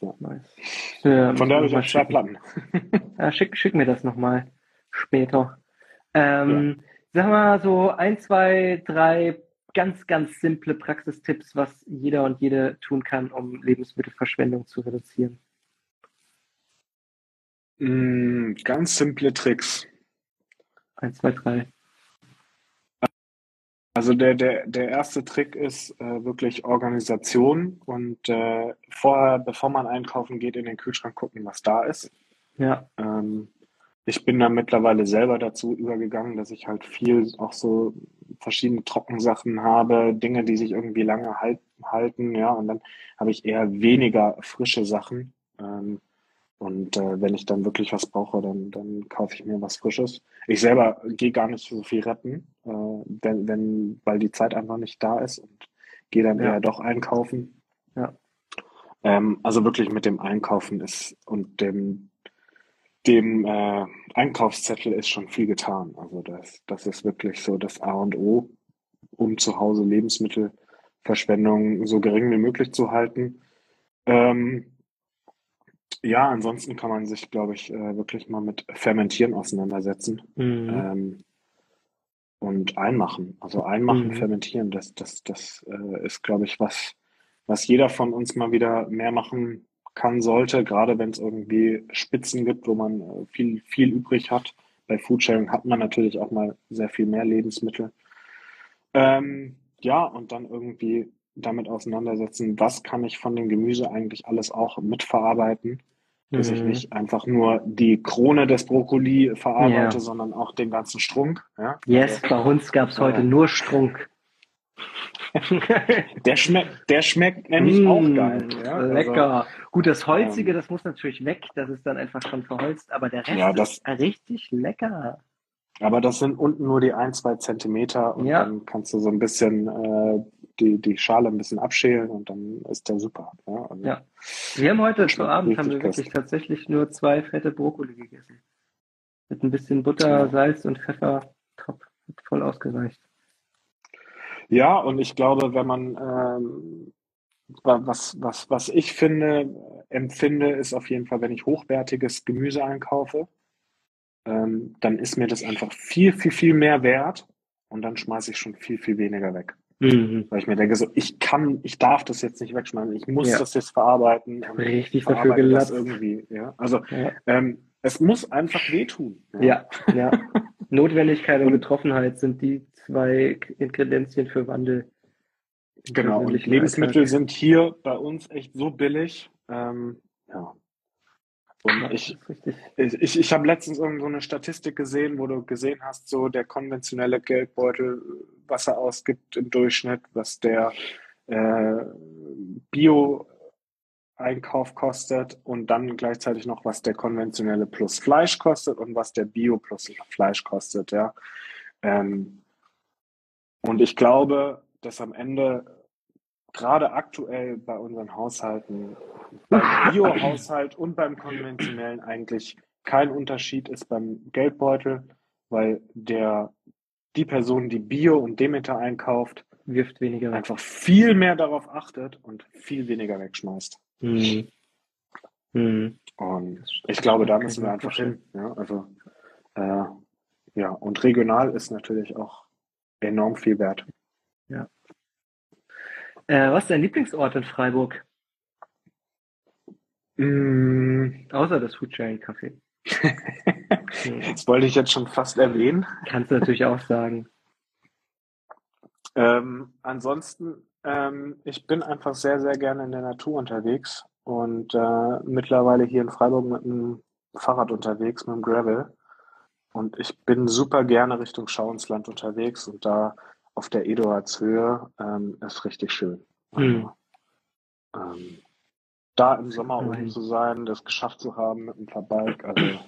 Nice. Ja, von daher habe ich auch zwei. Platten. Ja, schick, schick mir das nochmal später. Ähm, Sag mal so ein, zwei, drei ganz, ganz simple Praxistipps, was jeder und jede tun kann, um Lebensmittelverschwendung zu reduzieren. Mm, ganz simple Tricks. Eins, zwei, drei. Also der, der, der erste Trick ist äh, wirklich Organisation und äh, vorher, bevor man einkaufen geht, in den Kühlschrank gucken, was da ist. Ja, Ähm, ich bin da mittlerweile selber dazu übergegangen, dass ich halt viel auch so verschiedene Trockensachen habe, Dinge, die sich irgendwie lange halt, halten, ja, und dann habe ich eher weniger frische Sachen. Ähm, und äh, wenn ich dann wirklich was brauche, dann, dann kaufe ich mir was Frisches. Ich selber gehe gar nicht so viel retten, äh, wenn, wenn, weil die Zeit einfach nicht da ist und gehe dann Ja. eher doch einkaufen. Ja. Ähm, also wirklich mit dem Einkaufen ist und dem, dem äh, Einkaufszettel ist schon viel getan. Also das, das ist wirklich so das A und O, um zu Hause Lebensmittelverschwendung so gering wie möglich zu halten. Ähm, ja, ansonsten kann man sich, glaube ich, äh, wirklich mal mit Fermentieren auseinandersetzen mhm. ähm, und einmachen. Also einmachen, Mhm. fermentieren, das, das, das äh, ist, glaube ich, was, was jeder von uns mal wieder mehr machen kann, sollte, gerade wenn es irgendwie Spitzen gibt, wo man äh, viel, viel übrig hat. Bei Foodsharing hat man natürlich auch mal sehr viel mehr Lebensmittel. Ähm, ja, und dann irgendwie damit auseinandersetzen, was kann ich von dem Gemüse eigentlich alles auch mitverarbeiten, dass ich Mhm. nicht einfach nur die Krone des Brokkoli verarbeite, Ja. sondern auch den ganzen Strunk. Ja? Yes, Also, bei uns gab es heute Ja. nur Strunk. der schmeckt, der schmeckt nämlich auch Mm, geil. Ja? Also, Lecker. Gut, das Holzige, ähm, das muss natürlich weg. Das ist dann einfach schon verholzt. Aber der Rest Ja, das- ist richtig lecker. aber das sind unten nur die ein, zwei Zentimeter und Ja. dann kannst du so ein bisschen äh, die, die Schale ein bisschen abschälen und dann ist der super. Ja, also, Ja. Wir haben heute zu Abend haben wir wirklich tatsächlich nur zwei fette Brokkoli gegessen. Mit ein bisschen Butter, Ja. Salz und Pfeffer. Top. Hat voll ausgereicht. Ja, und ich glaube, wenn man ähm, wa- was, was, was ich finde, empfinde, ist auf jeden Fall, wenn ich hochwertiges Gemüse einkaufe, ähm, dann ist mir das einfach viel, viel, viel mehr wert und dann schmeiße ich schon viel, viel weniger weg. Weil ich mir denke, so, ich kann, ich darf das jetzt nicht wegschmeißen, ich muss Ja. das jetzt verarbeiten Richtig dafür gelatzt. irgendwie. Ja? Also Ja. ähm, es muss einfach wehtun. Ja, ja. Notwendigkeit und Betroffenheit sind die zwei Ingredienzien für Wandel. Genau, und Lebensmittel Alltag. sind hier bei uns echt so billig. Ähm, ja. Und ich, ich, ich, habe letztens irgendwo eine Statistik gesehen, wo du gesehen hast, so der konventionelle Geldbeutel, was er ausgibt im Durchschnitt, was der äh, Bio-Einkauf kostet und dann gleichzeitig noch, was der konventionelle plus Fleisch kostet und was der Bio plus Fleisch kostet, ja. Ähm, und ich glaube, dass am Ende gerade aktuell bei unseren Haushalten, beim Bio-Haushalt und beim konventionellen eigentlich kein Unterschied ist beim Geldbeutel, weil der, die Person, die Bio und Demeter einkauft, Wirft weniger weg. einfach viel mehr darauf achtet und viel weniger wegschmeißt. Mhm. Mhm. Und ich glaube, da müssen wir einfach hin. Ja, also, äh, ja, und regional ist natürlich auch enorm viel wert. Äh, was ist dein Lieblingsort in Freiburg? Mm, Außer das Foodsharing Café. Das wollte ich jetzt schon fast erwähnen. Kannst du natürlich auch sagen. Ähm, ansonsten Ähm, ich bin einfach sehr, sehr gerne in der Natur unterwegs und äh, mittlerweile hier in Freiburg mit dem Fahrrad unterwegs, mit dem Gravel. Und ich bin super gerne Richtung Schauinsland unterwegs und da auf der Eduardshöhe ähm, ist richtig schön. Hm. Also, ähm, da im Sommer Nein. oben zu sein, das geschafft zu haben mit dem Verbike, also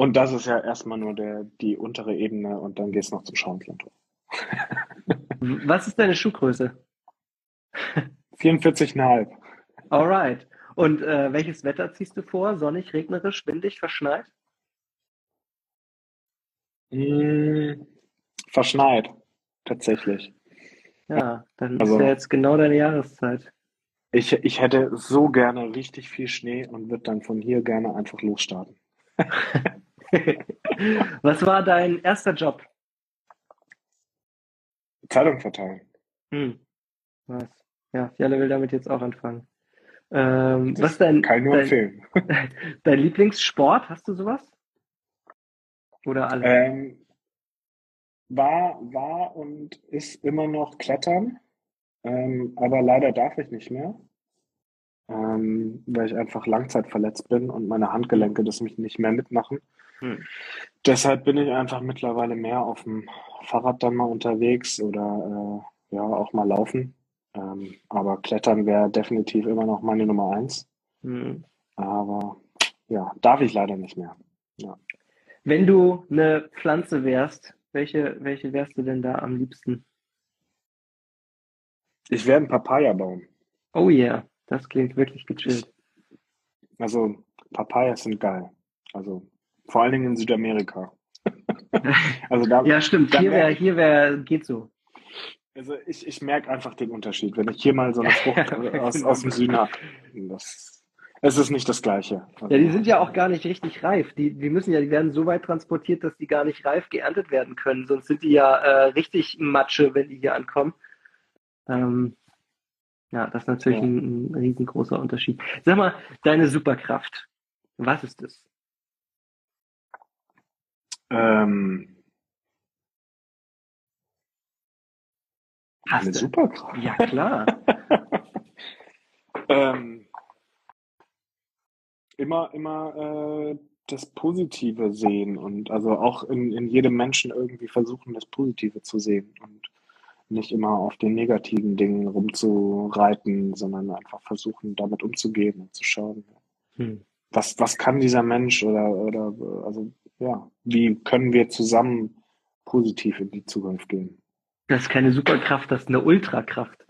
und das ist ja erstmal nur der, die untere Ebene und dann geht's noch zum Schauinsland hoch. Was ist deine Schuhgröße? 44,5. Alright. Und äh, welches Wetter ziehst du vor? Sonnig, regnerisch, windig, verschneit? Mm, verschneit, tatsächlich. Ja, dann Also- ist ja jetzt genau deine Jahreszeit. Ich, ich hätte so gerne richtig viel Schnee und würde dann von hier gerne einfach losstarten. Was war dein erster Job? Zeitung verteilen. Hm. Was? Ja, Jalle will damit jetzt auch anfangen. Ähm, was dein, Kann ich nur dein, empfehlen. dein Lieblingssport? Hast du sowas? Oder alle? Ähm, war, war und ist immer noch Klettern, ähm, aber leider darf ich nicht mehr, ähm, weil ich einfach langzeitverletzt bin und meine Handgelenke das mich nicht mehr mitmachen. Hm. Deshalb bin ich einfach mittlerweile mehr auf dem Fahrrad dann mal unterwegs oder äh, ja auch mal laufen. Ähm, aber Klettern wäre definitiv immer noch meine Nummer eins. Hm. Aber ja, darf ich leider nicht mehr. Wenn du eine Pflanze wärst, welche, welche wärst du denn da am liebsten? Ich wäre ein Papayabaum. Oh yeah, das klingt wirklich gechillt. Also Papayas sind geil. Also vor allen Dingen in Südamerika. Also da, Ja, stimmt. Hier wäre, hier wäre, geht so. also ich, ich merke einfach den Unterschied, wenn ich hier mal so eine Frucht aus, aus dem Süden habe. Das, es ist nicht das Gleiche. Ja, die sind ja auch gar nicht richtig reif. Die, die müssen ja, die werden so weit transportiert, dass die gar nicht reif geerntet werden können. Sonst sind die ja äh, richtig Matsche, wenn die hier ankommen. Ähm, ja, das ist natürlich Ja. ein, ein riesengroßer Unterschied. Sag mal, deine Superkraft, was ist das? ähm, Hast eine du? Superkraft. Ja, klar. ähm, immer, immer äh, das Positive sehen und also auch in, in jedem Menschen irgendwie versuchen, das Positive zu sehen und nicht immer auf den negativen Dingen rumzureiten, sondern einfach versuchen, damit umzugehen und zu schauen, Hm. was, was kann dieser Mensch oder, oder also ja, wie können wir zusammen positiv in die Zukunft gehen? Das ist keine Superkraft, das ist eine Ultrakraft.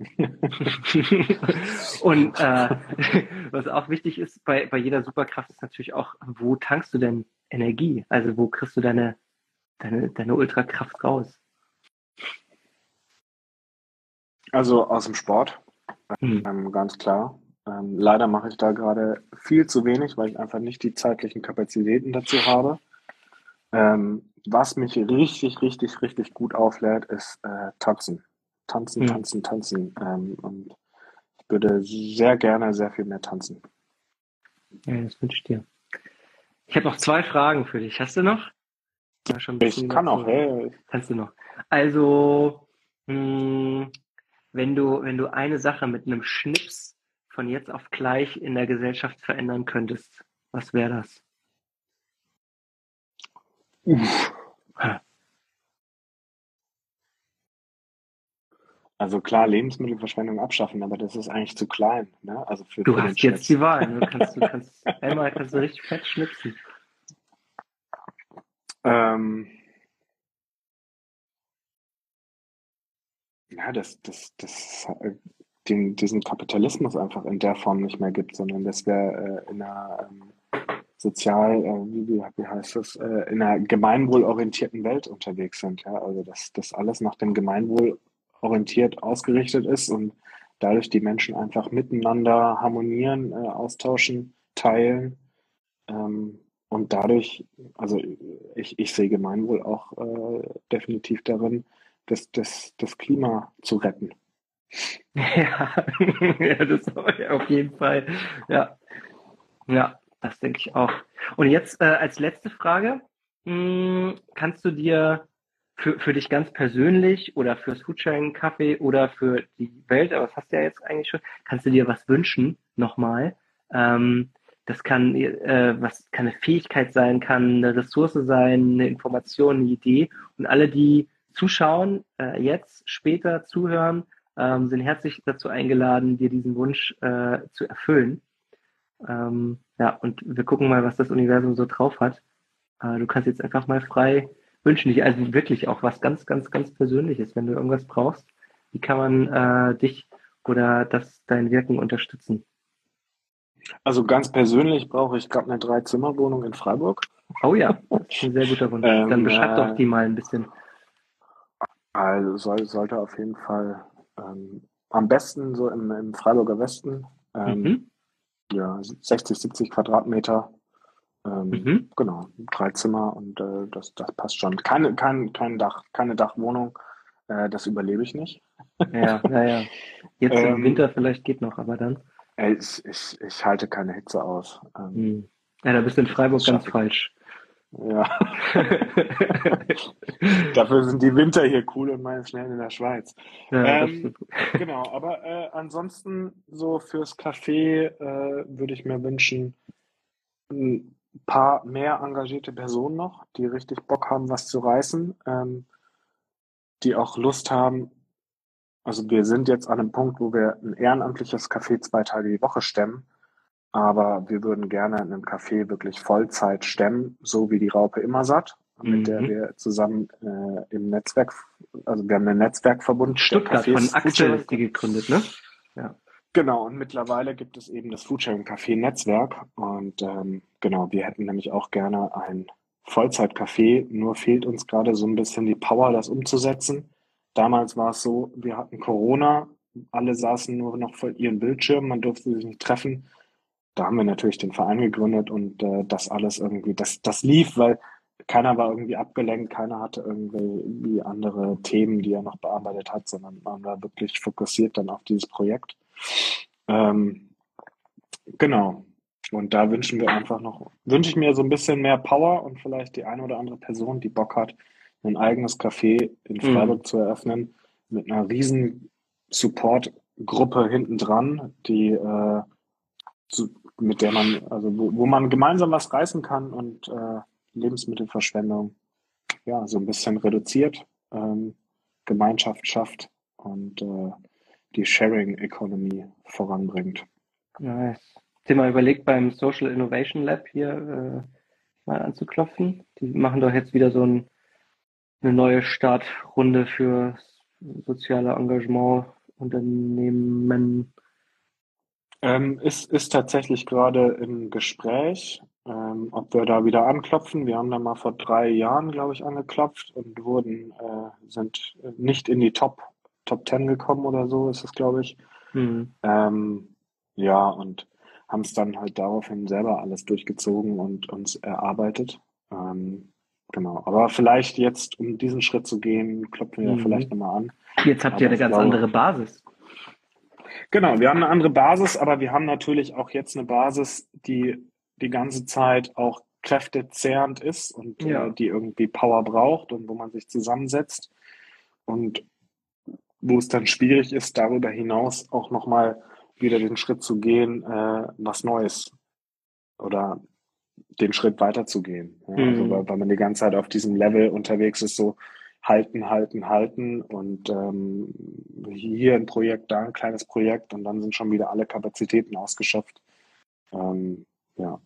Und äh, was auch wichtig ist bei, bei jeder Superkraft ist natürlich auch, wo tankst du denn Energie? Also wo kriegst du deine, deine, deine Ultrakraft raus? Also aus dem Sport, Hm. ähm, ganz klar. Ähm, leider mache ich da gerade viel zu wenig, weil ich einfach nicht die zeitlichen Kapazitäten dazu habe. Ähm, was mich richtig, richtig, richtig gut auflädt, ist äh, Tanzen. Tanzen, Hm. tanzen, tanzen. Ähm, und ich würde sehr gerne sehr viel mehr tanzen. Ja, das wünsche ich dir. Ich habe noch zwei Fragen für dich. Hast du noch? Ich kann auch, dazu. hey, Kannst du noch. Also, mh, wenn du, wenn du eine Sache mit einem Schnips von jetzt auf gleich in der Gesellschaft verändern könntest, was wäre das? uff. Also klar, Lebensmittelverschwendung abschaffen, aber das ist eigentlich zu klein. Ne? Also für, Du für hast jetzt Schnips. die Wahl. Du kannst, du kannst, einmal kannst du richtig fett schnipsen. Ähm, ja, das, das, das, äh, den, diesen Kapitalismus einfach in der Form nicht mehr gibt, sondern dass wir äh, in einer ähm, sozial, äh, wie, wie, wie heißt das, äh, in einer gemeinwohlorientierten Welt unterwegs sind. Ja? Also dass das alles nach dem Gemeinwohl orientiert ausgerichtet ist und dadurch die Menschen einfach miteinander harmonieren, äh, austauschen, teilen. Ähm, und dadurch, also ich, ich sehe Gemeinwohl auch äh, definitiv darin, das, das, das Klima zu retten. Ja, ja das auf jeden Fall. Ja, ja, das denke ich auch. Und jetzt äh, als letzte Frage, mh, kannst du dir für, für dich ganz persönlich oder fürs Foodsharing Kaffee oder für die Welt, aber das hast du ja jetzt eigentlich schon, kannst du dir was wünschen, nochmal. Ähm, das kann, äh, was kann eine Fähigkeit sein, kann eine Ressource sein, eine Information, eine Idee. Und alle, die zuschauen, äh, jetzt, später zuhören, ähm, sind herzlich dazu eingeladen, dir diesen Wunsch äh, zu erfüllen. Ähm, ja, und wir gucken mal, was das Universum so drauf hat. Äh, du kannst jetzt einfach mal frei wünschen, dich also wirklich auch was ganz, ganz, ganz Persönliches, wenn du irgendwas brauchst. Wie kann man äh, dich oder das dein Wirken unterstützen? Also ganz persönlich brauche ich gerade eine Drei-Zimmer-Wohnung in Freiburg. Oh ja, das ist ein sehr guter Wunsch. Ähm, Dann beschreib doch die mal ein bisschen. Also soll, sollte auf jeden Fall ähm, am besten so im, im Freiburger Westen. Ähm, mhm. Ja, 60, 70 Quadratmeter. Ähm, mhm. Genau, drei Zimmer und äh, das, das passt schon. Keine, kein, kein Dach, keine Dachwohnung, äh, das überlebe ich nicht. Ja, naja. Jetzt im ähm, Winter vielleicht geht noch, aber dann. Ich, ich, ich halte keine Hitze aus. Ähm, hm. ja, da bist du in Freiburg ganz falsch. Ja. Dafür sind die Winter hier cool und meine schnell in der Schweiz. Ja, ähm, genau, aber äh, ansonsten so fürs Café äh, würde ich mir wünschen, ein paar mehr engagierte Personen noch, die richtig Bock haben, was zu reißen, ähm, die auch Lust haben. Also wir sind jetzt an einem Punkt, wo wir ein ehrenamtliches Café zwei Tage die Woche stemmen aber wir würden gerne einen Café wirklich Vollzeit stemmen, so wie die Raupe immer satt, mit mhm. der wir zusammen äh, im Netzwerk, also wir haben ein Netzwerkverbund. Stuttgart von Axel ist die gegründet, ne? Ja. Genau, und mittlerweile gibt es eben das Foodsharing Café Netzwerk und ähm, genau, wir hätten nämlich auch gerne ein Vollzeit-Café, nur fehlt uns gerade so ein bisschen die Power, das umzusetzen. Damals war es so, wir hatten Corona, alle saßen nur noch vor ihren Bildschirmen, man durfte sich nicht treffen da haben wir natürlich den Verein gegründet und äh, das alles irgendwie, das, das lief, weil keiner war irgendwie abgelenkt, keiner hatte irgendwie andere Themen, die er noch bearbeitet hat, sondern man war wirklich fokussiert dann auf dieses Projekt. Ähm, genau. Und da wünschen wir einfach noch, wünsche ich mir so ein bisschen mehr Power und vielleicht die eine oder andere Person, die Bock hat, ein eigenes Café in mhm. Freiburg mhm. zu eröffnen, mit einer riesen Support-Gruppe hinten dran, die äh, zu, mit der man, also wo, wo man gemeinsam was reißen kann und äh, Lebensmittelverschwendung ja so ein bisschen reduziert, ähm, Gemeinschaft schafft und äh, die Sharing Economy voranbringt. Ja, ich mal überlegt, beim Social Innovation Lab hier äh, mal anzuklopfen. Die machen doch jetzt wieder so ein, eine neue Startrunde für soziale Engagement Unternehmen ähm, ist, ist tatsächlich gerade im Gespräch, ähm, ob wir da wieder anklopfen. Wir haben da mal vor drei Jahren, glaube ich, angeklopft und wurden, äh, sind nicht in die Top, Top Ten gekommen oder so, ist es, glaube ich. Mhm. Ähm, ja, und haben es dann halt daraufhin selber alles durchgezogen und uns erarbeitet. Ähm, genau. Aber vielleicht jetzt, um diesen Schritt zu gehen, klopfen wir mhm. vielleicht nochmal an. Jetzt habt ihr eine ganz glaube, andere Basis. Genau, wir haben eine andere Basis, aber wir haben natürlich auch jetzt eine Basis, die die ganze Zeit auch kräftezehrend ist und ja. äh, die irgendwie Power braucht und wo man sich zusammensetzt und wo es dann schwierig ist, darüber hinaus auch nochmal wieder den Schritt zu gehen, äh, was Neues oder den Schritt weiterzugehen. Ja, also mhm. Also weil, weil man die ganze Zeit auf diesem Level unterwegs ist, so halten, halten, halten und ähm, hier ein Projekt, da ein kleines Projekt und dann sind schon wieder alle Kapazitäten ausgeschöpft. Ähm, ja.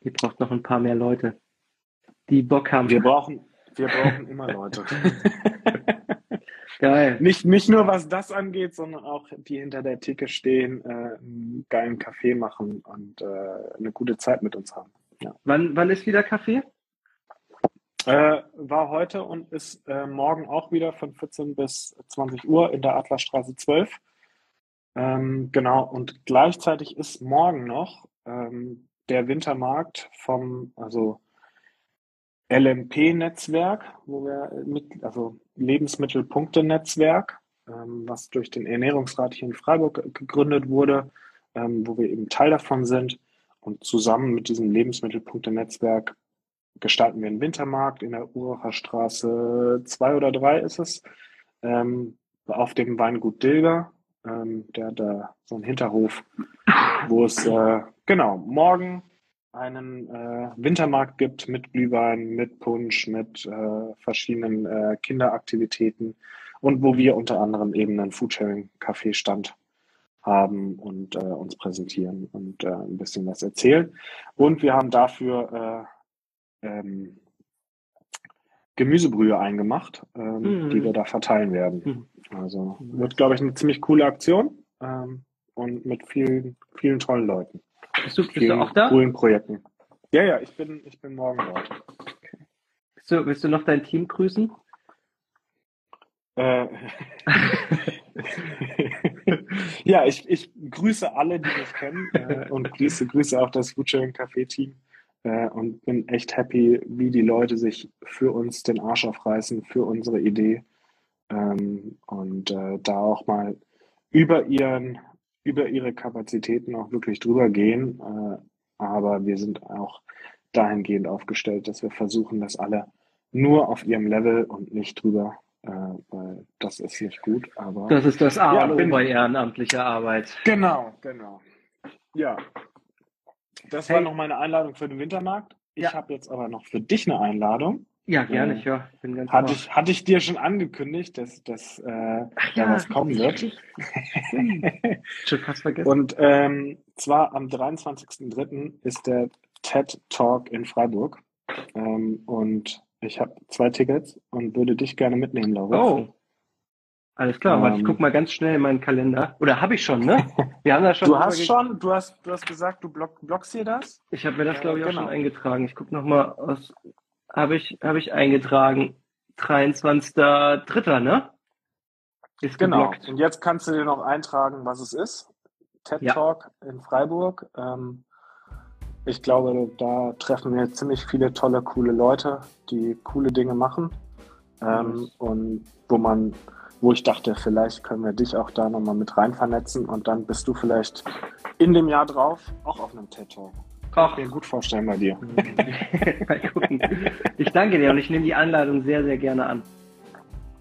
Ihr braucht noch ein paar mehr Leute, die Bock haben. Wir brauchen, wir brauchen immer Leute. Geil. Nicht, nicht nur was das angeht, sondern auch die hinter der Theke stehen, äh, einen geilen Kaffee machen und äh, eine gute Zeit mit uns haben. Ja. Wann, wann ist wieder Kaffee? Äh, war heute und ist äh, morgen auch wieder von 14 bis 20 Uhr in der Adlerstraße 12. Ähm, genau, und gleichzeitig ist morgen noch ähm, der Wintermarkt vom, also LMP-Netzwerk, wo wir mit, also Lebensmittelpunkte-Netzwerk, ähm, was durch den Ernährungsrat hier in Freiburg gegründet wurde, ähm, wo wir eben Teil davon sind und zusammen mit diesem Lebensmittelpunkte-Netzwerk gestalten wir einen Wintermarkt in der Uracher Straße 2 oder 3 ist es, ähm, auf dem Weingut Dilger. Ähm, der hat da so einen Hinterhof, wo es äh, genau morgen einen äh, Wintermarkt gibt mit Glühwein, mit Punsch, mit äh, verschiedenen äh, Kinderaktivitäten und wo wir unter anderem eben einen Foodsharing-Café-Stand haben und äh, uns präsentieren und äh, ein bisschen was erzählen. Und wir haben dafür äh, ähm, Gemüsebrühe eingemacht, ähm, mm. die wir da verteilen werden. Mm. Also wird, glaube ich, eine ziemlich coole Aktion ähm, und mit vielen, vielen tollen Leuten. Bist du, bist du auch da? Coolen Projekten. Ja, ja, ich bin, ich bin morgen dort. Okay. Willst, du, willst du noch dein Team grüßen? Äh, ja, ich, ich grüße alle, die mich kennen äh, und grüße, grüße auch das Foodsharing Café Team äh, und bin echt happy, wie die Leute sich für uns den Arsch aufreißen, für unsere Idee ähm, und äh, da auch mal über ihren über ihre Kapazitäten auch wirklich drüber gehen. Äh, aber wir sind auch dahingehend aufgestellt, dass wir versuchen, dass alle nur auf ihrem Level und nicht drüber, äh, weil das ist nicht gut. Aber das ist das A und ja, bei ehrenamtlicher Arbeit. Genau, genau. Ja, das hey. war noch meine Einladung für den Wintermarkt. Ich ja. habe jetzt aber noch für dich eine Einladung. Ja, gerne, ich höre. Bin ganz hatte, ich, hatte ich dir schon angekündigt, dass, dass äh, ja, da was kommen wird. schon fast vergessen. Und ähm, zwar am 23.03. ist der TED Talk in Freiburg. Ähm, und ich habe zwei Tickets und würde dich gerne mitnehmen, Laura. Oh. Alles klar, ähm, ich guck mal ganz schnell in meinen Kalender. Oder habe ich schon, ne? Wir haben da schon. du hast schon, du hast, du hast gesagt, du block, blockst hier das? Ich habe mir das, glaube ich, auch genau. schon eingetragen. Ich guck noch mal aus habe ich, habe ich eingetragen. 23.3., ne? Ist genau. Geblockt. Und jetzt kannst du dir noch eintragen, was es ist. TED ja. Talk in Freiburg. Ähm, ich glaube, da treffen wir ziemlich viele tolle, coole Leute, die coole Dinge machen. Ähm, und wo man, wo ich dachte, vielleicht können wir dich auch da nochmal mit rein vernetzen und dann bist du vielleicht in dem Jahr drauf auch auf einem TED Talk. Ach. Mir gut vorstellen bei dir. Mal gucken. Ich danke dir und ich nehme die Einladung sehr, sehr gerne an.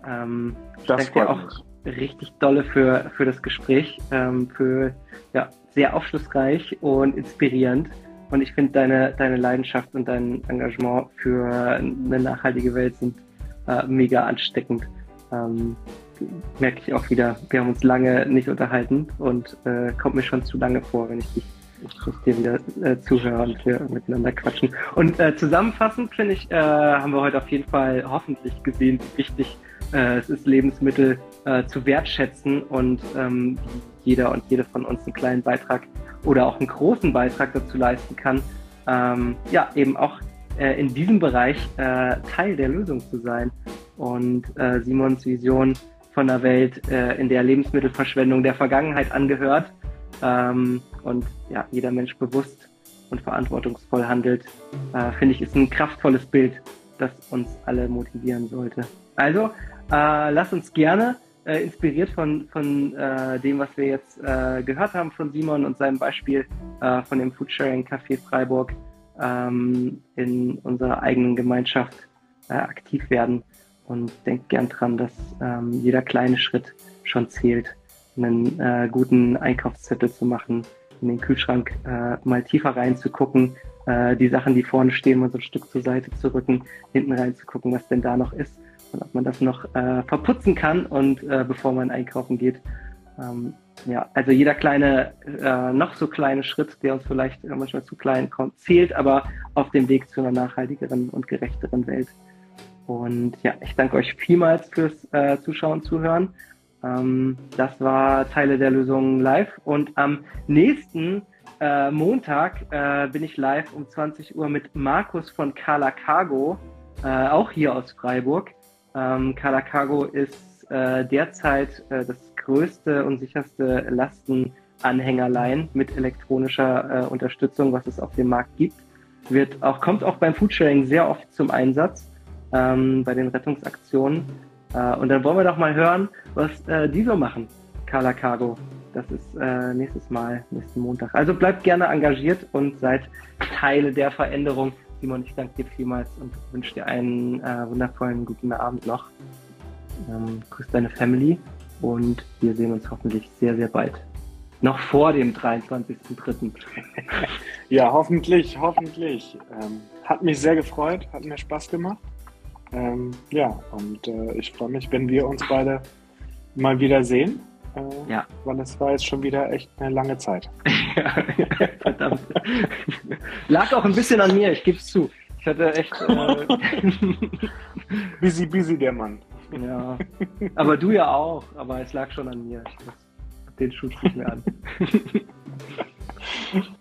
Ähm, das danke dir auch mich. richtig dolle für, für das Gespräch, ähm, für ja, sehr aufschlussreich und inspirierend. Und ich finde deine, deine Leidenschaft und dein Engagement für eine nachhaltige Welt sind äh, mega ansteckend. Ähm, merke ich auch wieder, wir haben uns lange nicht unterhalten und äh, kommt mir schon zu lange vor, wenn ich dich dir wieder äh, zuhören und wir miteinander quatschen. Und äh, zusammenfassend, finde ich, äh, haben wir heute auf jeden Fall hoffentlich gesehen, wie wichtig äh, es ist, Lebensmittel äh, zu wertschätzen und ähm, jeder und jede von uns einen kleinen Beitrag oder auch einen großen Beitrag dazu leisten kann, ähm, ja, eben auch äh, in diesem Bereich Teil der Lösung zu sein. Und Simons Vision von einer Welt, in der Lebensmittelverschwendung der Vergangenheit angehört, ähm, und ja, jeder Mensch bewusst und verantwortungsvoll handelt, äh, finde ich, ist ein kraftvolles Bild, das uns alle motivieren sollte. Also, äh, lass uns gerne, äh, inspiriert von, von äh, dem, was wir jetzt äh, gehört haben von Simon und seinem Beispiel äh, von dem Foodsharing Café Freiburg, ähm, in unserer eigenen Gemeinschaft aktiv werden und denkt gern dran, dass ähm, jeder kleine Schritt schon zählt einen äh, guten Einkaufszettel zu machen, in den Kühlschrank äh, mal tiefer reinzugucken, äh, die Sachen, die vorne stehen, mal so ein Stück zur Seite zu rücken, hinten reinzugucken, was denn da noch ist und ob man das noch äh, verputzen kann und äh, bevor man einkaufen geht. Ähm, ja, also jeder kleine, äh, noch so kleine Schritt, der uns vielleicht manchmal zu klein kommt, zählt aber auf dem Weg zu einer nachhaltigeren und gerechteren Welt. Und ja, ich danke euch vielmals fürs äh, Zuschauen, Zuhören. Ähm, das war Teile der Lösung live. Und am nächsten äh, Montag äh, bin ich live um 20 Uhr mit Markus von Carla Cargo, äh, auch hier aus Freiburg. Ähm, Carla Cargo ist äh, derzeit äh, das größte und sicherste Lastenanhängerlein mit elektronischer äh, Unterstützung, was es auf dem Markt gibt. Wird auch, kommt auch beim Foodsharing sehr oft zum Einsatz ähm, bei den Rettungsaktionen. Äh, und dann wollen wir doch mal hören, was äh, die so machen, Carla Cargo. Das ist äh, nächstes Mal, nächsten Montag. Also bleibt gerne engagiert und seid Teile der Veränderung, Simon, ich danke dir vielmals und wünsche dir einen äh, wundervollen guten Abend noch. Ähm, grüß deine Family und wir sehen uns hoffentlich sehr, sehr bald. Noch vor dem 23.03. ja, hoffentlich, hoffentlich. Ähm, hat mich sehr gefreut, hat mir Spaß gemacht. Ähm, ja, und äh, ich freue mich, wenn wir uns beide mal wieder sehen. Äh, ja. Weil es war jetzt schon wieder echt eine lange Zeit. verdammt. Lag auch ein bisschen an mir, ich gebe es zu. Ich hatte echt. Äh, busy, busy der Mann. Ja. Aber du ja auch, aber es lag schon an mir. Ich den Schuh nicht mehr an.